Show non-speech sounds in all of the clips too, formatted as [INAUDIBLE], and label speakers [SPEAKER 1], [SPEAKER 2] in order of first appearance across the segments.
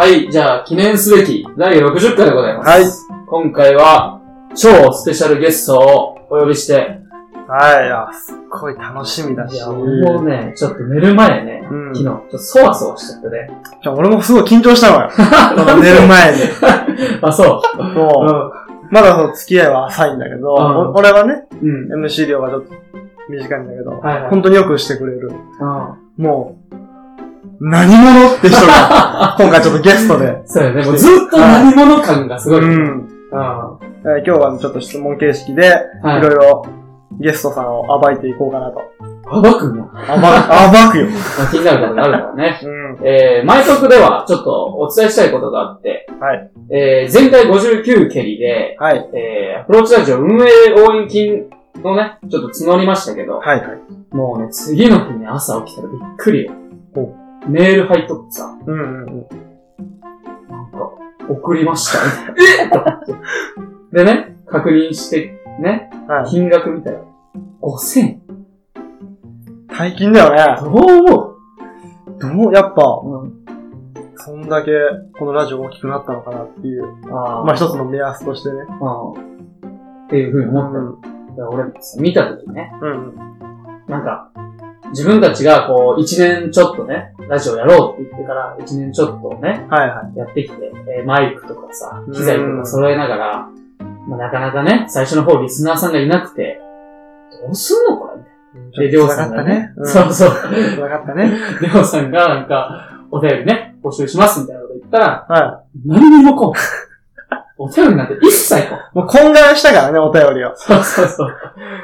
[SPEAKER 1] はい、じゃあ、記念すべき第60回でございます。
[SPEAKER 2] はい。
[SPEAKER 1] 今回は、超スペシャルゲストをお呼びして、
[SPEAKER 2] はい、いや、すっごい楽しみだし。
[SPEAKER 1] いや、俺もね、ちょっと寝る前ね、
[SPEAKER 2] うん。
[SPEAKER 1] 昨日、ちょっとそわそわしちゃってね。
[SPEAKER 2] じゃあ俺もすごい緊張したのよ。[LAUGHS] 寝る前に。[LAUGHS]
[SPEAKER 1] あ、そう。
[SPEAKER 2] そう。まだその付き合いは浅いんだけど、
[SPEAKER 1] うん
[SPEAKER 2] お俺はね、
[SPEAKER 1] うん。うん。
[SPEAKER 2] MC 量がちょっと短いんだけど、
[SPEAKER 1] はいはい
[SPEAKER 2] 本当によくしてくれる。
[SPEAKER 1] うん。
[SPEAKER 2] もう、何者って人が、[LAUGHS] 今回ちょっとゲストで。
[SPEAKER 1] そうよね。もうずっと何者感がすごい。
[SPEAKER 2] う
[SPEAKER 1] うん。
[SPEAKER 2] えー今日はちょっと質問形式で、いろいろゲストさんを暴いていこうかなと。
[SPEAKER 1] 暴くんの
[SPEAKER 2] 暴、暴くよ。[LAUGHS]
[SPEAKER 1] まあ気になることがあるからね。[LAUGHS]
[SPEAKER 2] うん。
[SPEAKER 1] えー、前特ではちょっとお伝えしたいことがあって、
[SPEAKER 2] はい。
[SPEAKER 1] えー、前回59蹴りで、
[SPEAKER 2] はい。
[SPEAKER 1] えー、アプローチラジオ運営応援金のね、ちょっと募りましたけど、
[SPEAKER 2] はいはい。
[SPEAKER 1] もうね、次の日に朝起きたらびっくりよ
[SPEAKER 2] ほ。
[SPEAKER 1] メール入っとってさ、
[SPEAKER 2] うんうんうん。
[SPEAKER 1] なんか、送りました、みたいな。え？でね、確認して、ね、
[SPEAKER 2] はい。
[SPEAKER 1] 金額見たら、5000円。
[SPEAKER 2] 大金だよね。
[SPEAKER 1] どう思
[SPEAKER 2] どう、やっぱ、
[SPEAKER 1] ううん。
[SPEAKER 2] そんだけこのラジオ大きくなったのかなっていう、
[SPEAKER 1] あー
[SPEAKER 2] まあ一つの目安としてね。
[SPEAKER 1] うん。っていうふうに思った。
[SPEAKER 2] うん。
[SPEAKER 1] で俺さ、見たときね、
[SPEAKER 2] うん。
[SPEAKER 1] なんか、自分たちがこう、一年ちょっとね、ラジオやろうって言ってから、一年ちょっとね、
[SPEAKER 2] はいはい。
[SPEAKER 1] やってきて、えーマイクとかさ
[SPEAKER 2] う、ん
[SPEAKER 1] 機材とか揃えながら、まあ、なかなかね、最初の方リスナーさんがいなくて、どうすんのこれ？みたいな。で、りょうさんがね、
[SPEAKER 2] うん
[SPEAKER 1] そうそう、
[SPEAKER 2] 辛かったね。[LAUGHS]
[SPEAKER 1] りょうさんがなんか、お便りね、募集しますみたいなこと言ったら、
[SPEAKER 2] は
[SPEAKER 1] 何にもこう。お便りなんて一切こう。
[SPEAKER 2] い。もう懇願したからね、お便りを。
[SPEAKER 1] そうそうそう。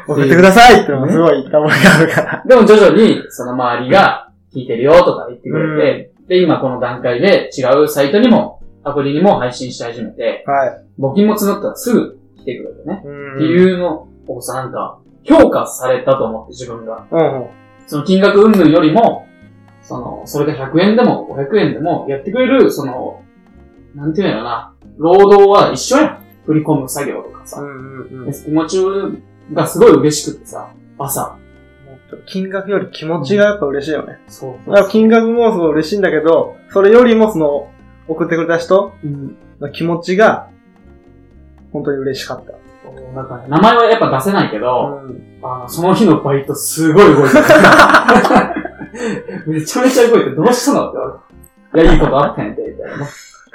[SPEAKER 2] 送ってくださいってのがすごい言ったがあるから。
[SPEAKER 1] でも徐々に、その周りが聞いてるよとか言ってくれて、で、今この段階で違うサイトにも、アプリにも配信し始めて、
[SPEAKER 2] はい。
[SPEAKER 1] 募金も募ったらすぐ来てくれてね。
[SPEAKER 2] うん
[SPEAKER 1] っていうのをさ、なんか、評価されたと思って自分が。
[SPEAKER 2] うんうん。
[SPEAKER 1] その金額云々よりも、その、それが100円でも500円でもやってくれる、その、なんていうのな、労働は一緒やん。振り込む作業とかさ。
[SPEAKER 2] うんうんうん。
[SPEAKER 1] 気持ちがすごい嬉しくってさ、朝。
[SPEAKER 2] 金額より気持ちがやっぱ嬉しいよね。
[SPEAKER 1] そう
[SPEAKER 2] だから金額もすごい嬉しいんだけど、それよりもその、送ってくれた人
[SPEAKER 1] うん。
[SPEAKER 2] の気持ちが、本当に嬉しかった。
[SPEAKER 1] そうなんかね、名前はやっぱ出せないけど、
[SPEAKER 2] うん。
[SPEAKER 1] あの、その日のバイトすごい動いてる。[LAUGHS] めちゃめちゃ動いてる。どうしたのって言われて。いや、いいことあったんやで、みたいなね。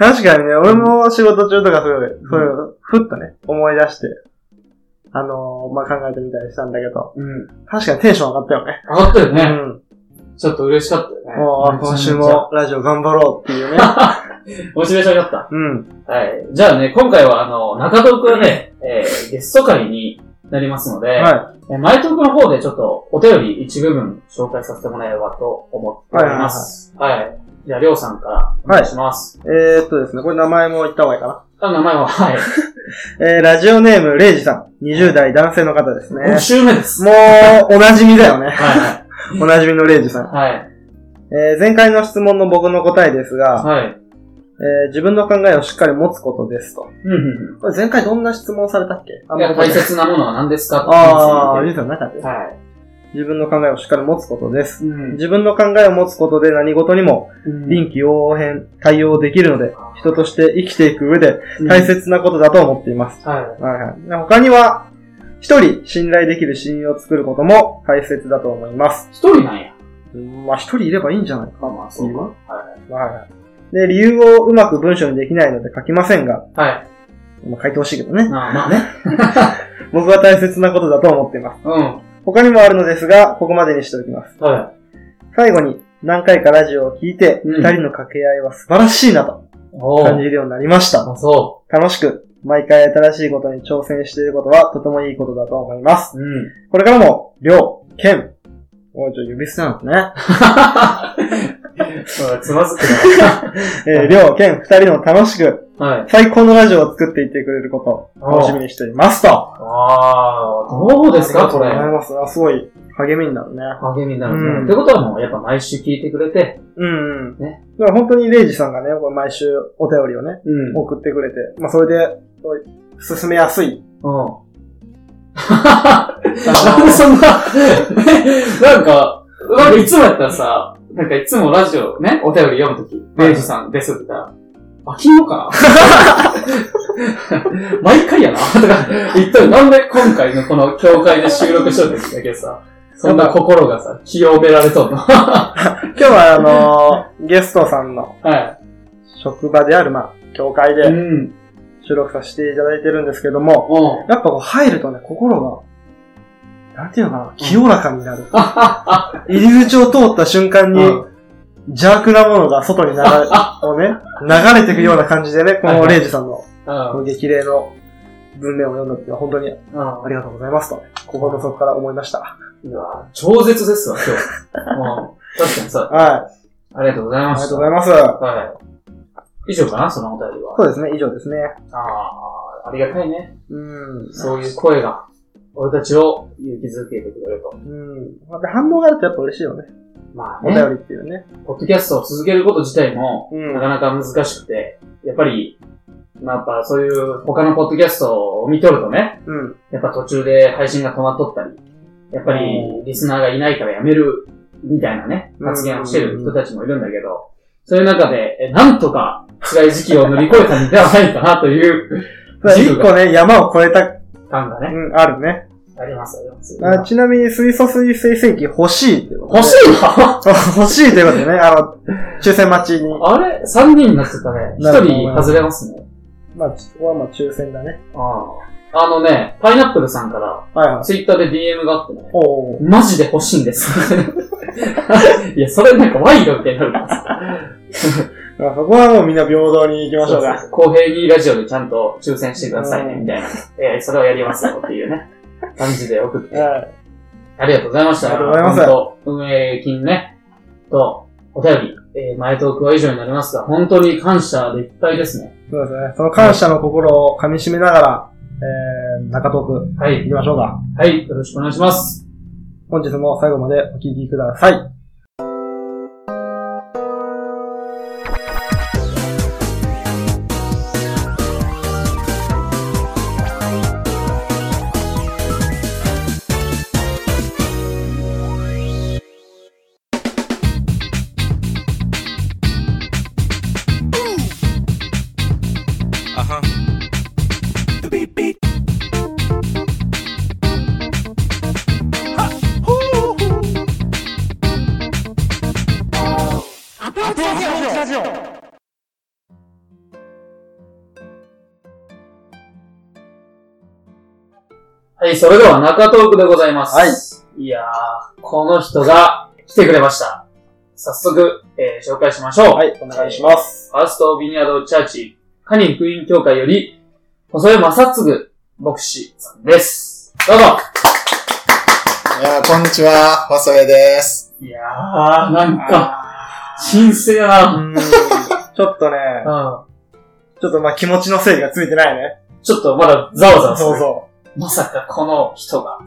[SPEAKER 2] 確かにね、俺も仕事中とかそういう、そういう、ふっとね、思い出して、あのー、まあ、考えてみたりしたんだけど、
[SPEAKER 1] うん。
[SPEAKER 2] 確かにテンション上がったよね。
[SPEAKER 1] 上がったよね。
[SPEAKER 2] うん。
[SPEAKER 1] ちょっと嬉しかったよね。
[SPEAKER 2] もう、あ今週もラジオ頑張ろうっていうね。
[SPEAKER 1] モチベーション上がった。
[SPEAKER 2] うん。
[SPEAKER 1] はい。じゃあね、今回はあの、中トークはね、えー、ゲスト会になりますので、
[SPEAKER 2] は
[SPEAKER 1] えー前トークの方でちょっとお便り一部分紹介させてもらえればと思っております。はいじゃあ、りょうさんからお願いします。
[SPEAKER 2] い。えー、っとですね、これ名前も言った方がいいか
[SPEAKER 1] あ、名前は、はい。
[SPEAKER 2] な。[LAUGHS] えー、ラジオネーム、レイジさん。20代男性の方ですね
[SPEAKER 1] 5。週目です。
[SPEAKER 2] もう、お馴染みだよね。
[SPEAKER 1] は [LAUGHS]
[SPEAKER 2] お馴染みのレイジさん。
[SPEAKER 1] い。はい。
[SPEAKER 2] えー、前回の質問の僕の答えですが、
[SPEAKER 1] はい。
[SPEAKER 2] えー、自分の考えをしっかり持つことですと。
[SPEAKER 1] うんうん
[SPEAKER 2] これ前回どんな質問されたっけ？あ
[SPEAKER 1] うん。いや、大切なものは何ですか
[SPEAKER 2] ああ、
[SPEAKER 1] い
[SPEAKER 2] リさんの中で。
[SPEAKER 1] は
[SPEAKER 2] 自分の考えをしっかり持つことです。
[SPEAKER 1] い。うん。
[SPEAKER 2] 自分の考えを持つことで何事にも臨機応変対応できるので、人として生きていく上で大切なことだと思っています。
[SPEAKER 1] は
[SPEAKER 2] はいはい。で他には、一人信頼できる親友を作ることも大切だと思います。
[SPEAKER 1] い。一人なんや。
[SPEAKER 2] うんまあ一人いればいいんじゃないか
[SPEAKER 1] まあまあ、そうか。は？
[SPEAKER 2] はいはい。で、理由をうまく文章にできないので書きませんが、
[SPEAKER 1] い。はい。
[SPEAKER 2] まあ書いてほしいけどね。
[SPEAKER 1] まあまあね。[LAUGHS]
[SPEAKER 2] 僕は大切なことだと思っています。
[SPEAKER 1] うん。
[SPEAKER 2] 他にもあるのですが、ここまでにしておきます。
[SPEAKER 1] は
[SPEAKER 2] 最後に、何回かラジオを聞いて、
[SPEAKER 1] うん
[SPEAKER 2] 二人の掛け合いは素晴らしいなと
[SPEAKER 1] い。おー。
[SPEAKER 2] 感じるようになりました。
[SPEAKER 1] あ、そ
[SPEAKER 2] 楽しく、毎回新しいことに挑戦していることはとてもいいことだと思います。
[SPEAKER 1] う。うん。
[SPEAKER 2] これからも、りょう、けん、おい、ちょ、指捨てなんですね。[LAUGHS]
[SPEAKER 1] そうつまずく [LAUGHS]
[SPEAKER 2] えー、りょう、けん、二人の楽しく、
[SPEAKER 1] な。はい。
[SPEAKER 2] 最高のラジオを作っていってくれることを楽しみにしていますと。
[SPEAKER 1] ああ、どうですかこれ
[SPEAKER 2] ありがとうござい。ます。あすごい励みになるね。
[SPEAKER 1] 励みになるね。
[SPEAKER 2] うん
[SPEAKER 1] ってことはもう、やっぱ毎週聞いてくれて、
[SPEAKER 2] うんうん。
[SPEAKER 1] ね
[SPEAKER 2] だから本当にレイジさんがね、毎週お便りをね、
[SPEAKER 1] うん。
[SPEAKER 2] 送ってくれて、まあそれで、進めやすい。
[SPEAKER 1] うん。なんでそんな、[LAUGHS] なんか、なんかいつもやったらさ、なんかいつもラジオね、お便り読むとき、レイジさんですって言ったら、飽きんのか？な [LAUGHS] 毎回やな。とか、一体なんで今回のこの教会で収録しとるんだけどさ、そんな心がさ、清められとんの？は [LAUGHS]
[SPEAKER 2] 今日はあのーゲストさんの
[SPEAKER 1] い。
[SPEAKER 2] 職場である、まあ、教会
[SPEAKER 1] う
[SPEAKER 2] で
[SPEAKER 1] ん。
[SPEAKER 2] 収録させていただいてるんですけども、
[SPEAKER 1] うん。
[SPEAKER 2] やっぱこう入るとね、心が、なんていうのかな、清らかになる。入り口を通った瞬間に、
[SPEAKER 1] うん
[SPEAKER 2] 邪悪なものが外に流れ、をね、流れていくような感じでね、このレイジさんの、この激励の文面を読んだ時は本当にあ
[SPEAKER 1] う
[SPEAKER 2] りがとうございますと、心の底から思いました。
[SPEAKER 1] ん。いや超絶ですわ、今日。[LAUGHS] うん。確かにさ、
[SPEAKER 2] はい。
[SPEAKER 1] ありがとうござい
[SPEAKER 2] あり
[SPEAKER 1] ました。
[SPEAKER 2] がとうございます。
[SPEAKER 1] はい。以上かな、そのお便りは。
[SPEAKER 2] そうですね、以上ですね。
[SPEAKER 1] ああ、ありがたいね。
[SPEAKER 2] うん。
[SPEAKER 1] そういう声が、俺たちを勇気づけてくれると。
[SPEAKER 2] うん。また反応があるとやっぱ嬉しいよね。
[SPEAKER 1] まあね、
[SPEAKER 2] お便りっていうね。
[SPEAKER 1] ポッドキャストを続けること自体も、
[SPEAKER 2] うん
[SPEAKER 1] なかなか難しくて、やっぱり、まあやっぱそういう他のポッドキャストを見とるとね、
[SPEAKER 2] うん。
[SPEAKER 1] やっぱ途中で配信が止まっとったり、やっぱりリスナーがいないからやめる、みたいなね、
[SPEAKER 2] うん
[SPEAKER 1] 発言をしてる人たちもいるんだけど、そういう中で、えなんとか辛い時期を乗り越えたんではないかなという [LAUGHS]
[SPEAKER 2] 一個ね、山を越えた、
[SPEAKER 1] 感がね、
[SPEAKER 2] うん、あるね。
[SPEAKER 1] あります、あります。
[SPEAKER 2] あちなみに水素水生成器欲しいってことで
[SPEAKER 1] 欲しいの？
[SPEAKER 2] 欲しいということでね、あの、抽選待ちに。
[SPEAKER 1] あれ ?3 人になってたね。1
[SPEAKER 2] なるほど
[SPEAKER 1] 人外れますね。
[SPEAKER 2] まあ、ここはまあ抽選だね。
[SPEAKER 1] あああのね、パイナップルさんから、
[SPEAKER 2] はいはい。
[SPEAKER 1] ツイッターで DM があってね、
[SPEAKER 2] おー。
[SPEAKER 1] マジで欲しいんです。[LAUGHS] いや、それなんか賄賂みたいになるからさ。[LAUGHS]
[SPEAKER 2] まあそこはもうみんな平等に行きましょうか。
[SPEAKER 1] 公平にラジオでちゃんと抽選してくださいね、
[SPEAKER 2] うん
[SPEAKER 1] みたいな。えーそれをやりますよっていうね、感じで送って。
[SPEAKER 2] はい。
[SPEAKER 1] ありがとうございました。
[SPEAKER 2] ありがとうございます
[SPEAKER 1] 本当運営金ね、と、お便り、えー前トークは以上になりますが、本当に感謝でいっぱいですね。
[SPEAKER 2] そうですね。その感謝の心を噛み締めながら、えー、中トーク
[SPEAKER 1] はい。
[SPEAKER 2] 行きましょうか。
[SPEAKER 1] はい、よろしくお願いします。
[SPEAKER 2] 本日も最後までお聞きください。
[SPEAKER 1] はい、それでは中トークでございます。
[SPEAKER 2] はい。
[SPEAKER 1] いやー、この人が来てくれました。早速、えー紹介しましょう。
[SPEAKER 2] はい、お願いします。
[SPEAKER 1] ファーストビニヤードチャーチ、カニ福音協会より、細江正嗣牧師さんです。どうぞ
[SPEAKER 3] いやーこんにちは、細江です。
[SPEAKER 1] いやー、なんか、神聖や
[SPEAKER 2] う
[SPEAKER 1] な。
[SPEAKER 2] ちょっとね、
[SPEAKER 1] うん。
[SPEAKER 2] ちょっとまあ気持ちの整理がついてないね。
[SPEAKER 1] ちょっとまだざわざわする。
[SPEAKER 2] そうそ
[SPEAKER 1] まさかこの人が。
[SPEAKER 2] う。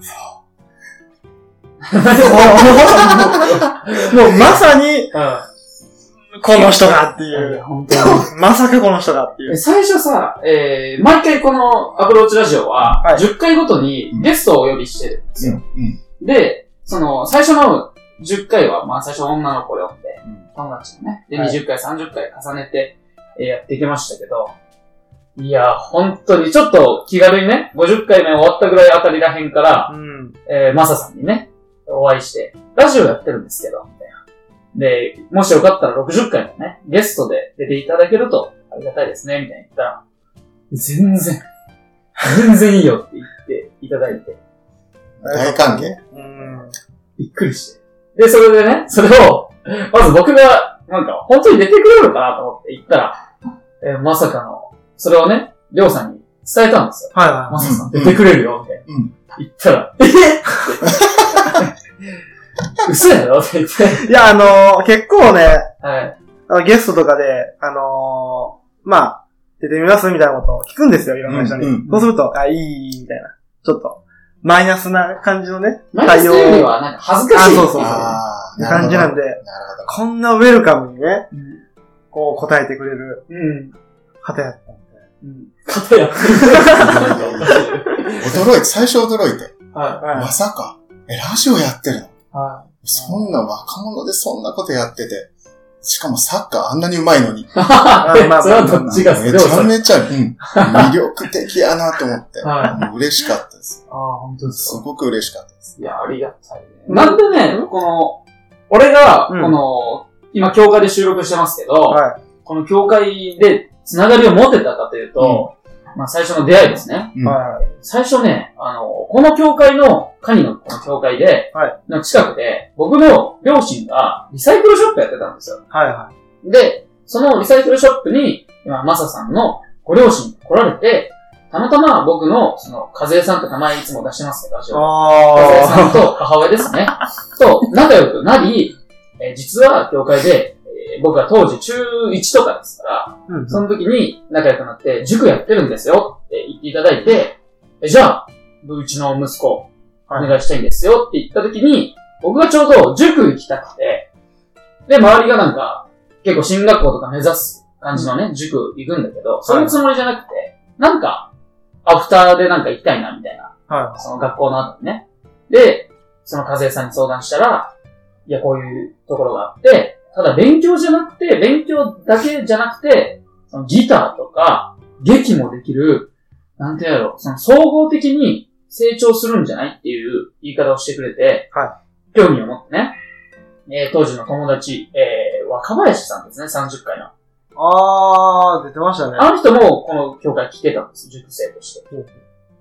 [SPEAKER 2] もうまさに、
[SPEAKER 1] う
[SPEAKER 2] この人がってい
[SPEAKER 1] ん。
[SPEAKER 2] う。
[SPEAKER 1] 本当に。
[SPEAKER 2] まさかこの人がっていう。
[SPEAKER 1] え最初さ、えー、毎回このアプローチラジオは、
[SPEAKER 2] はい
[SPEAKER 1] 10回ごとにゲストをお呼びしてるんですよ。
[SPEAKER 3] うん。
[SPEAKER 1] で、その、最初の10回は、まあ最初女の子を呼んで
[SPEAKER 3] うん、
[SPEAKER 1] 友達のね、で、
[SPEAKER 2] はい
[SPEAKER 1] 20回、30回重ねて、えーやっていきましたけど、いや、本当にちょっと気軽にね、50回目終わったぐらいあたりらへんから、
[SPEAKER 2] うん。
[SPEAKER 1] えー、マサさんにね、お会いして、ラジオやってるんですけど、みたいな。で、もしよかったら60回もね、ゲストで出ていただけるとありがたいですね、みたいに言ったら、全然、全然いいよって言っていただいて、
[SPEAKER 3] 大歓迎？
[SPEAKER 2] うん。
[SPEAKER 1] びっくりして。で、それでね、それを、まず僕が、なんか、本当に出てくれるのかなと思って言ったら、えーまさかの、それをね、りょうさんに伝えたんですよ。
[SPEAKER 2] はいは
[SPEAKER 1] まささん出てくれるよ、みたいな。
[SPEAKER 3] うん
[SPEAKER 1] 言ったら、えっ？て [LAUGHS] 嘘やろ？って言って。
[SPEAKER 2] い。いや、あのー結構ね、
[SPEAKER 1] はい。
[SPEAKER 2] あのゲストとかで、あのーまあ、出てみますみたいなことを聞くんですよ、いろんな人に。
[SPEAKER 3] うんうん
[SPEAKER 2] そうすると、あ、いい、みたいな。ちょっと、マイナスな感じのね、
[SPEAKER 1] マイナスというよりは、なんか恥ずかしい。
[SPEAKER 2] あそうそう
[SPEAKER 3] あー
[SPEAKER 2] 感じなんで、
[SPEAKER 3] なる
[SPEAKER 2] こんなウェルカムにね、
[SPEAKER 1] うん。
[SPEAKER 2] こう答えてくれる
[SPEAKER 1] うん。
[SPEAKER 2] 方やった。
[SPEAKER 1] うん。肩や。[LAUGHS]
[SPEAKER 3] 驚いて、最初驚いて。
[SPEAKER 1] は
[SPEAKER 2] はい
[SPEAKER 3] まさか、え、ラジオやってるの？
[SPEAKER 1] い。は
[SPEAKER 3] そんな若者でそんなことやってて、しかもサッカーあんなに上手いのに。
[SPEAKER 1] え [LAUGHS]
[SPEAKER 2] まあ
[SPEAKER 1] それはどっちが
[SPEAKER 3] めちゃめちゃ、うん、魅力的やなと思って。
[SPEAKER 1] は
[SPEAKER 3] もう嬉しかったです。
[SPEAKER 1] ああ、本当です
[SPEAKER 3] すごく嬉しかったです。
[SPEAKER 1] いや、ありがたいね。なんでね、この、俺が、こ
[SPEAKER 2] うん
[SPEAKER 1] の、今、教会で収録してますけど、
[SPEAKER 2] はい。
[SPEAKER 1] この教会でつながりを持てたかというと、まあ最初の出会いですね。最初ね、あの、この教会の、カニのこの教会で、
[SPEAKER 2] はい
[SPEAKER 1] の近くで、僕の両親がリサイクルショップやってたんですよ。
[SPEAKER 2] はいは
[SPEAKER 1] で、そのリサイクルショップに、今、マサさんのご両親が来られて、たまたま僕の、その、和江さんって名前いつも出してますけど、私
[SPEAKER 2] い。
[SPEAKER 1] は和江さん
[SPEAKER 2] あ
[SPEAKER 1] と母親ですね。と仲良くなり、えー実は教会で、えー僕は当時中1とかですから、
[SPEAKER 2] あ。うん
[SPEAKER 1] その時に仲良くなって、塾やってるんですよって言っていただいて、えじゃあ、うちの息子、お
[SPEAKER 2] はい
[SPEAKER 1] 願いしたいんですよって言った時に、僕がちょうど塾行きたくて、で、周りがなんか、結構進学校とか目指す感じのね、塾行くんだけど、そういうつもりじゃなくて、なんか、アフターでなんか行きたいな、みたいな。
[SPEAKER 2] は
[SPEAKER 1] その学校の後にね。で、その和江さんに相談したら、いや、こういうところがあって、ただ勉強じゃなくて、勉強だけじゃなくて、そのギターとか、劇もできる、なんてやろう、その総合的に成長するんじゃないっていう言い方をしてくれて、
[SPEAKER 2] は
[SPEAKER 1] 興味を持ってね、えー当時の友達、えー若林さんですね、30回の。
[SPEAKER 2] い。あー、出てましたね。
[SPEAKER 1] あの人もこの教会来てたんです、塾生として。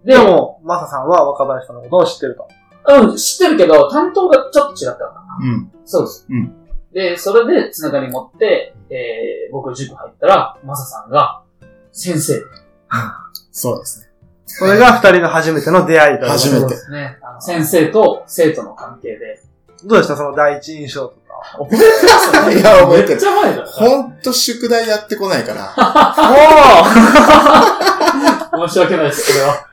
[SPEAKER 2] でも、マサさんは若林さんのことを知ってると。
[SPEAKER 1] うん、知ってるけど、担当がちょっと違ったのかな。
[SPEAKER 3] うん。
[SPEAKER 1] そうです。
[SPEAKER 3] うん
[SPEAKER 1] で、それでつながり持って、えー、僕塾入ったら、マサさんが、先生。[LAUGHS]
[SPEAKER 3] そうですね。
[SPEAKER 2] それが二人の初めての出会いということで
[SPEAKER 3] 初めて
[SPEAKER 1] そうですね。あの先生と生徒の関係で。
[SPEAKER 2] どうでした？その第一印象とか。
[SPEAKER 1] 覚えてます？
[SPEAKER 3] いや覚えてる
[SPEAKER 1] めっちゃ前だ。
[SPEAKER 3] ほんと宿題やってこないから。[LAUGHS]
[SPEAKER 1] 申し訳ないです、これは。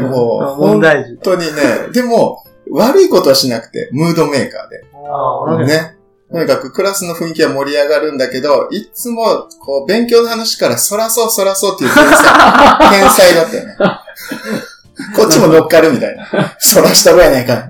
[SPEAKER 3] ね、もう、本
[SPEAKER 2] 問題児。
[SPEAKER 3] 当にね。でも、悪いことはしなくて、ムードメーカーで。
[SPEAKER 1] あー
[SPEAKER 3] ね。とにかくクラスの雰囲気は盛り上がるんだけど、いつも、こう、勉強の話からそらそうそらそうっていう天才、天才だったよね。[LAUGHS] こっちも乗っかるみたいな。そらしたろやないか。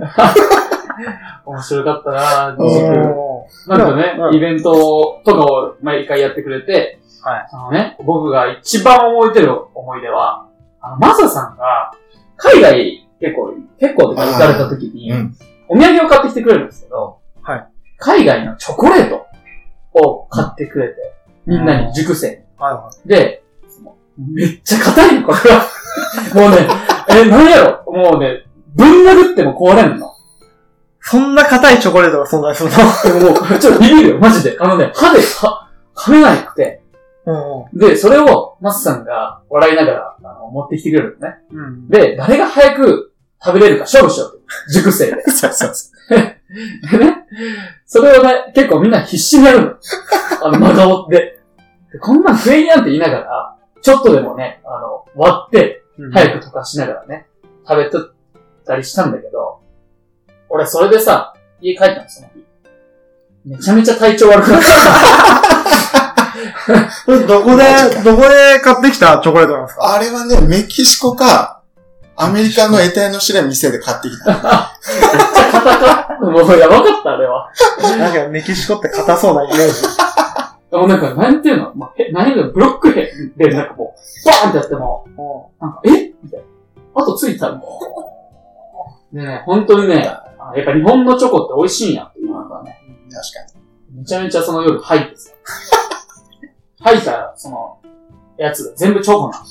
[SPEAKER 1] 面白かったな
[SPEAKER 3] うん
[SPEAKER 1] 塾
[SPEAKER 2] お
[SPEAKER 1] なんかね
[SPEAKER 2] う、ん
[SPEAKER 1] イベントとかを毎回やってくれて、
[SPEAKER 2] はい
[SPEAKER 1] あのね、僕が一番覚えてる思い出は、あの、マサさんが、海外結構、結構とか行かれた時に、
[SPEAKER 3] うん。
[SPEAKER 1] お土産を買ってきてくれるんですけど、
[SPEAKER 2] はい
[SPEAKER 1] 海外のチョコレートを買ってくれて、みんなに塾生に。
[SPEAKER 2] はいは
[SPEAKER 1] で、そのめっちゃ硬いの、これは。もうね、え、なんやろ？もうね、ぶん殴っても壊れんの。
[SPEAKER 2] そんな硬いチョコレートが存在するの？
[SPEAKER 1] でももう、ちょっとビビるよ、マジで。あのね、歯で、は、噛めなくて。
[SPEAKER 2] うん
[SPEAKER 1] で、それを、マスさんが笑いながら、あの、持ってきてくれるのね。
[SPEAKER 2] うん。
[SPEAKER 1] で、誰が早く食べれるか勝負しようと。塾生で。[LAUGHS]
[SPEAKER 3] そうそうそ
[SPEAKER 1] でね、[LAUGHS] それをね、結構みんな必死にやるの。あの、真顔で。でこんなん食えんやんって言いながら、ちょっとでもね、あの、割って、
[SPEAKER 2] うん
[SPEAKER 1] 早く溶かしながらね、食べとったりしたんだけど、俺それでさ、家帰ったの、その日。めちゃめちゃ体調悪くなった。[LAUGHS]
[SPEAKER 2] どこで、どこで買ってきたチョコレートなんです
[SPEAKER 3] う。
[SPEAKER 2] か？
[SPEAKER 3] あれはね、メキシコか、アメリカの得体の知れん店で買ってきた。[LAUGHS]
[SPEAKER 1] めっちゃ硬かった。もうやばかった、あれは。
[SPEAKER 2] なんかメキシコって硬そうなイメージ。
[SPEAKER 1] もうなんか、なんていうの、まあ、へ何でブロックヘで、なんかもう、バーンってやっても、なんか、え？みたいな。あとついたらもう。でね、本当にね、あやっぱ日本のチョコって美味しいんやっていうのがね、
[SPEAKER 3] 確か
[SPEAKER 1] めちゃめちゃその夜吐いてさ。吐いた、その、やつが全部チョコなの。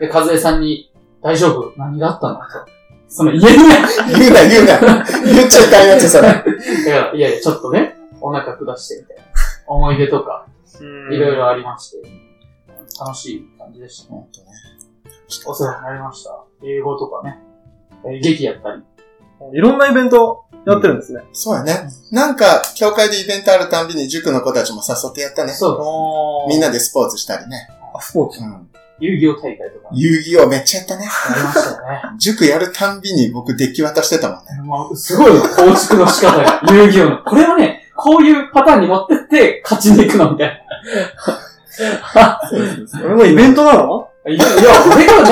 [SPEAKER 1] で、和江さんに、大丈夫？何があったの？と。その家に。
[SPEAKER 3] 言うな、言うな。言っちゃいかんやつ、それ。
[SPEAKER 1] だから、いやいや、ちょっとね、お腹下してみたいな。思い出とか、いろいろありまして、楽しい感じでしたね。
[SPEAKER 3] 本当ね。
[SPEAKER 1] お世話になりました。英語とかね、えー劇やったり。
[SPEAKER 2] いろんなイベントやってるんですね。
[SPEAKER 3] そうやね。なんか、教会でイベントあるたんびに塾の子たちも誘ってやったね。
[SPEAKER 1] そう
[SPEAKER 3] みんなでスポーツしたりね。
[SPEAKER 2] あ、スポーツ。
[SPEAKER 3] うん。
[SPEAKER 1] 遊戯王大会とか、
[SPEAKER 3] 遊戯王めっちゃやったね。
[SPEAKER 1] ありましたよね。[LAUGHS]
[SPEAKER 3] 塾やるたんびに僕デッキ渡してたもんね。
[SPEAKER 1] もうすごいよ、構築の仕方が。遊戯王の。これはね、こういうパターンに持ってって、勝ちに行くのみたい [LAUGHS]
[SPEAKER 2] それもイベントなの？
[SPEAKER 1] な。いや、いや、俺から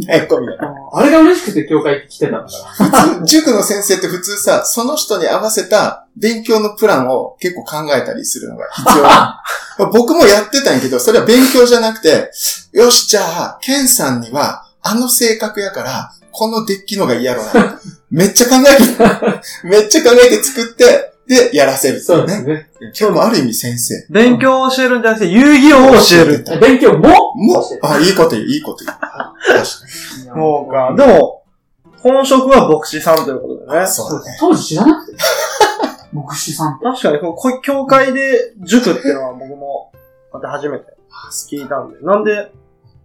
[SPEAKER 1] 醍醐味よ。
[SPEAKER 3] 悩みが。
[SPEAKER 1] あれが嬉しくて教会来てたんだから。
[SPEAKER 3] 普通、塾の先生って普通さ、その人に合わせた勉強のプランを結構考えたりするのが必要なの [LAUGHS] 僕もやってたんやけど、それは勉強じゃなくて、よし、じゃあ、ケンさんには、あの性格やから、このデッキのが嫌ろな。めっちゃ考えて、めっちゃ考えて作って、で、やらせるってい
[SPEAKER 1] そううです
[SPEAKER 3] ね。
[SPEAKER 1] ね。
[SPEAKER 3] 今日もある意味先生。
[SPEAKER 2] 勉強を教えるんじゃなくて、遊戯王を教える。
[SPEAKER 1] 勉強も？
[SPEAKER 3] も？う、あ、いいこと言う、いいこと言う。[LAUGHS] 確か
[SPEAKER 2] そうか。でも、本職は牧師さんということでね
[SPEAKER 3] に。。そうだね。
[SPEAKER 1] 当時知らなくて。[LAUGHS] 牧師さん。
[SPEAKER 2] 確かに、ここ教会で塾っていうのは僕も、また初めて聞いたんで。なんで、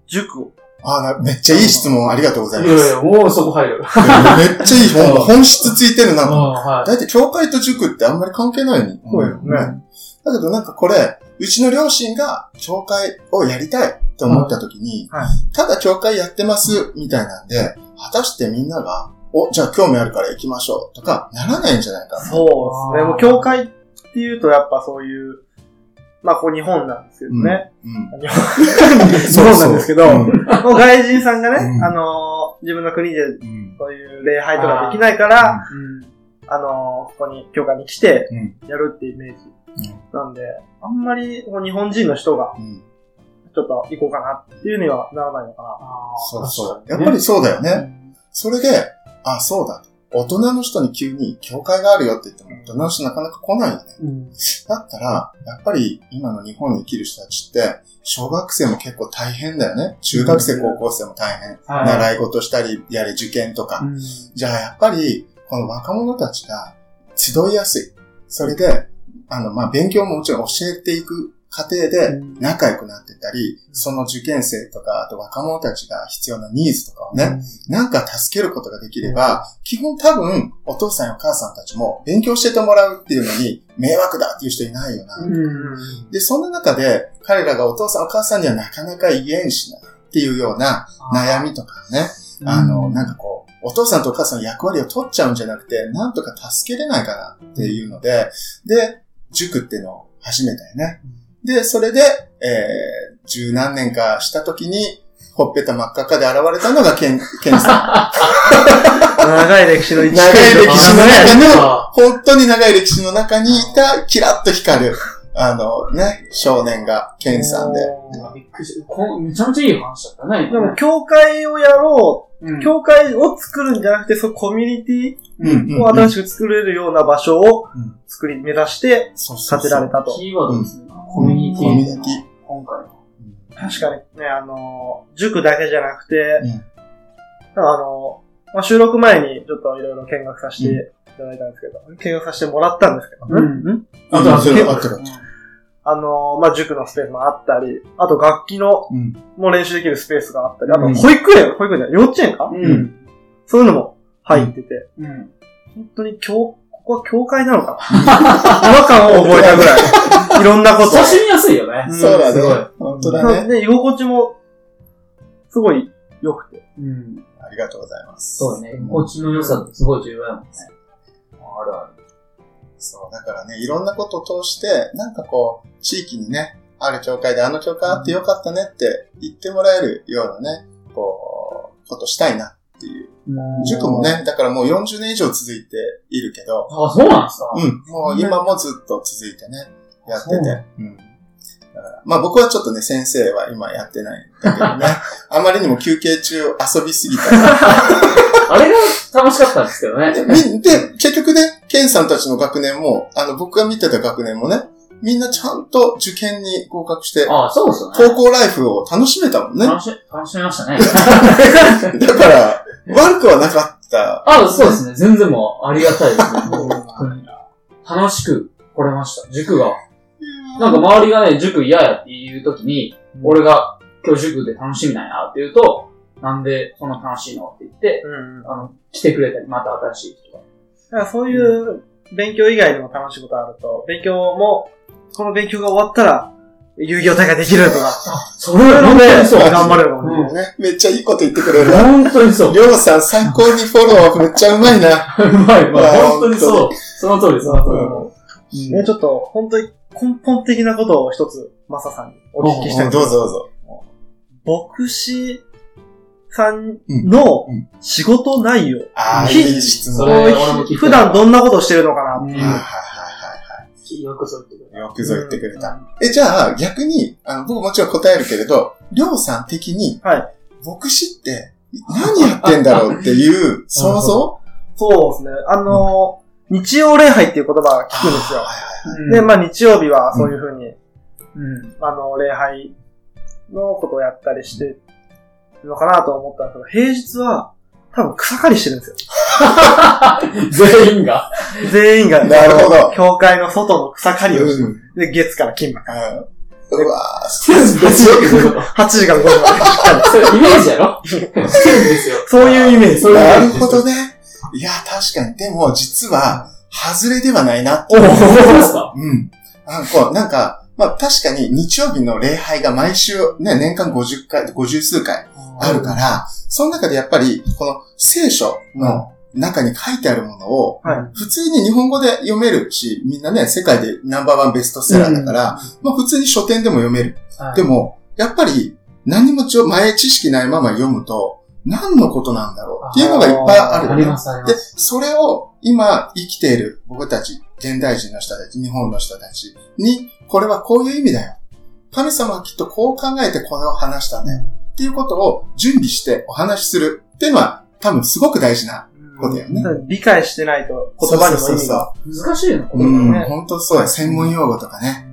[SPEAKER 2] 塾を？
[SPEAKER 3] あなめっちゃいい質問ありがとうござい
[SPEAKER 1] い
[SPEAKER 3] ます。
[SPEAKER 1] やいや、もうそこ入る。
[SPEAKER 3] めっちゃいい本、本質ついてるなと。
[SPEAKER 1] は
[SPEAKER 3] だいたい教会と塾ってあんまり関係ないのに。
[SPEAKER 2] そうですね
[SPEAKER 3] だけどなんかこれ、うちの両親が教会をやりたいと思った時に、
[SPEAKER 2] はい
[SPEAKER 3] ただ教会やってますみたいなんで、果たしてみんなが、お、じゃあ興味あるから行きましょうとか、ならないんじゃないかな。
[SPEAKER 2] そうですね。もう教会っていうとやっぱそういう、まあここ日本なんですけどね。
[SPEAKER 3] うん。
[SPEAKER 2] 日本日本なんですけど、
[SPEAKER 3] うん
[SPEAKER 2] もう外人さんがね、
[SPEAKER 3] うん
[SPEAKER 2] あのー自分の国で
[SPEAKER 3] うん
[SPEAKER 2] そういう礼拝とかできないから、あのーここに、教会に来て
[SPEAKER 3] うん
[SPEAKER 2] やるっていうイメージ
[SPEAKER 3] うん
[SPEAKER 2] なんで、あんまり日本人の人が
[SPEAKER 3] うん
[SPEAKER 2] ちょっと行こうかなっていうにはならないのかな。
[SPEAKER 3] そうそう。やっぱりそうだよね。
[SPEAKER 1] ね。
[SPEAKER 3] それで、あ、そうだ。大人の人に急に教会があるよって言っても、大人の人なかなか来ないよね。
[SPEAKER 1] うん。
[SPEAKER 3] だったら、やっぱり今の日本に生きる人たちって、小学生も結構大変だよね。中学生、高校生も大変。
[SPEAKER 1] はい。
[SPEAKER 3] 習い事したり、やれ受験とか。
[SPEAKER 1] うん
[SPEAKER 3] じゃあやっぱり、この若者たちが集いやすい。それで、あの、まあ、勉強ももちろん教えていく過程で仲良くなってったり、その受験生とか、あと若者たちが必要なニーズとかをね、なんか助けることができれば、基本多分、お父さんやお母さんたちも勉強しててもらうっていうのに迷惑だっていう人いないよな。
[SPEAKER 1] うん。
[SPEAKER 3] で、そんな中で、彼らがお父さんお母さんにはなかなか言えんしなっていうような悩みとかね、あの、なんかこう、お父さんとお母さんの役割を取っちゃうんじゃなくて、なんとか助けれないかなっていうので、で、塾っていうのを始めたよね。で、それで、えー、十何年かした時に、ほっぺた真っ赤っかで現れたのがケン、[LAUGHS] ケンさ
[SPEAKER 2] 長い歴史の一
[SPEAKER 3] 長い歴史の中
[SPEAKER 1] ね
[SPEAKER 3] の、本当に長い歴史の中にいた、キラッと光る、あのね、少年がケンさんで。
[SPEAKER 1] びっくりした。こめちゃめちゃいい話だったね。
[SPEAKER 2] でも、教会をやろ
[SPEAKER 1] うん
[SPEAKER 2] う、教会を作るんじゃなくて、そうコミュニテ
[SPEAKER 3] うん
[SPEAKER 2] ィを新しく作れるような場所を
[SPEAKER 3] うん
[SPEAKER 2] 作り、目指して建てられたと。
[SPEAKER 1] キーワードですね。コミュニティ。
[SPEAKER 3] コミュニティ。
[SPEAKER 1] 今回の。
[SPEAKER 2] 確かにね、あの、塾だけじゃなくて、
[SPEAKER 3] うん
[SPEAKER 2] あの、まあ、収録前にちょっといろいろ見学させていただいたんですけど、見学させてもらったんですけど、
[SPEAKER 1] うん
[SPEAKER 2] ん
[SPEAKER 3] あと、あと、あと、
[SPEAKER 2] あの、まあ、塾のスペースもあったり、あと楽器の、
[SPEAKER 3] うん。
[SPEAKER 2] もう練習できるスペースがあったり、あと
[SPEAKER 3] うん
[SPEAKER 2] 保育園、保育園じゃない幼稚園か、
[SPEAKER 1] うん。
[SPEAKER 2] そういうのも入ってて、
[SPEAKER 1] うん。
[SPEAKER 2] 本当に教、ここは教会なのかな？違和感を覚えたぐらい。[LAUGHS] いろんなこと。
[SPEAKER 1] 親しみやすいよね。
[SPEAKER 2] うん
[SPEAKER 3] そうだ
[SPEAKER 1] すごい
[SPEAKER 3] ね。本当だね。
[SPEAKER 2] で、居心地も、すごい良くて。
[SPEAKER 1] うん。
[SPEAKER 3] ありがとうございます。
[SPEAKER 1] そうね。心地の良さってすごい重要だもんね。あるある。
[SPEAKER 3] そう、だからね、いろんなことを通して、なんかこう、地域にね、ある教会であの教会あってよかったねって言ってもらえるようなね、こう、ことしたいなっていう。塾もね、だからもう40年以上続いているけど、
[SPEAKER 1] あ、そうなんですか？
[SPEAKER 3] うん、もう今もずっと続いてね、やってて。
[SPEAKER 1] そう
[SPEAKER 3] ん。だから、まあ僕はちょっとね、先生は今やってないんだけどね、[LAUGHS] あまりにも休憩中遊びすぎた [LAUGHS]
[SPEAKER 1] あれが楽しかったんですけどね。
[SPEAKER 3] みで、結局ね、ケンさんたちの学年も、あの、僕が見てた学年もね、みんなちゃんと受験に合格して、
[SPEAKER 1] ああ、そうですよね。
[SPEAKER 3] 高校ライフを楽しめたもんね。だ
[SPEAKER 1] 楽し、楽しみましたね。[LAUGHS]
[SPEAKER 3] から、悪くはなかった。
[SPEAKER 1] あそうですね。全然もうありがたいですね。楽しく来れました。塾が。なんか周りがね、塾嫌やっていう時に、俺が今日塾で楽しみなんやって言うと、なんでそんな楽しいのって言って、
[SPEAKER 2] うん。だ
[SPEAKER 1] あの、来てくれたり、また新しい人が。
[SPEAKER 2] からそういう勉強以外にも楽しいことあると、勉強も、この勉強が終わったら、遊戯王大会できるとか、
[SPEAKER 1] それは本当にそう。
[SPEAKER 2] 頑張れるね。
[SPEAKER 3] めっちゃいいこと言ってくれるわ。
[SPEAKER 1] 本当にそう。
[SPEAKER 3] りょうさん最高にフォローめっちゃうまいな。
[SPEAKER 1] うまい、うまい。
[SPEAKER 3] いや
[SPEAKER 1] 本当にそう。その通り、その通り。
[SPEAKER 2] ね、ちょっと、本当に根本的なことを一つ、マサさんにお聞きしたい
[SPEAKER 3] どうぞどうぞ。
[SPEAKER 2] 牧師さんの仕事内容、
[SPEAKER 3] ああ、
[SPEAKER 2] ひ
[SPEAKER 3] いい質問。
[SPEAKER 2] 普段どんなことしてるのかな
[SPEAKER 1] うん
[SPEAKER 2] っていう。
[SPEAKER 1] よくそう言ってくれ
[SPEAKER 3] はい。よくぞ言ってくれた。え、じゃあ、逆に、あの、僕もちろん答えるけれど、りょうさん的に、
[SPEAKER 2] はい
[SPEAKER 3] 牧師って何やってんだろうっていう [LAUGHS] 想像
[SPEAKER 2] そうですね。あのー、日曜礼拝っていう言葉が聞くんですよ。
[SPEAKER 3] はいはいはい。
[SPEAKER 2] で、まあ日曜日はそういうふうに、
[SPEAKER 1] うん。
[SPEAKER 2] あの、礼拝のことをやったりしてるのかなと思ったんですけど、平日は多分草刈りしてるんですよ。[LAUGHS]
[SPEAKER 1] 全員が。
[SPEAKER 2] 全員が、
[SPEAKER 3] なるほど
[SPEAKER 2] 教会の外の草刈りをして、
[SPEAKER 3] うん
[SPEAKER 2] で、月から金まで。
[SPEAKER 3] うわぁ、
[SPEAKER 1] 別に。
[SPEAKER 2] 8時から5時まで
[SPEAKER 1] イメージやろ？してるんですよ。
[SPEAKER 2] そういうイメージ。
[SPEAKER 3] なるほどね。いや、確かに。でも、実は、外れではないなって
[SPEAKER 1] おお、そうですか？
[SPEAKER 3] うん。あこう、なんか、まあ確かに日曜日の礼拝が毎週ね、年間50回、50数回あるから、その中でやっぱり、この聖書の中に書いてあるものを、
[SPEAKER 2] はい。
[SPEAKER 3] 普通に日本語で読めるし、みんなね、世界でナンバーワンベストセラーだから、まあ普通に書店でも読める。
[SPEAKER 1] はい
[SPEAKER 3] でも、やっぱり何もちょ前知識ないまま読むと、何のことなんだろうっていうのがいっぱいある。ですそれを今生きている僕たち、現代人の人たち、日本の人たちに、これはこういう意味だよ。神様はきっとこう考えてこれを話したね。っていうことを準備してお話しするっていうのは多分すごく大事なことだよね。
[SPEAKER 2] 理解してないと言葉にも意味が。
[SPEAKER 1] 難しいの、これ
[SPEAKER 3] うん、
[SPEAKER 2] ね
[SPEAKER 3] 本当そうだ。専門用語とかね。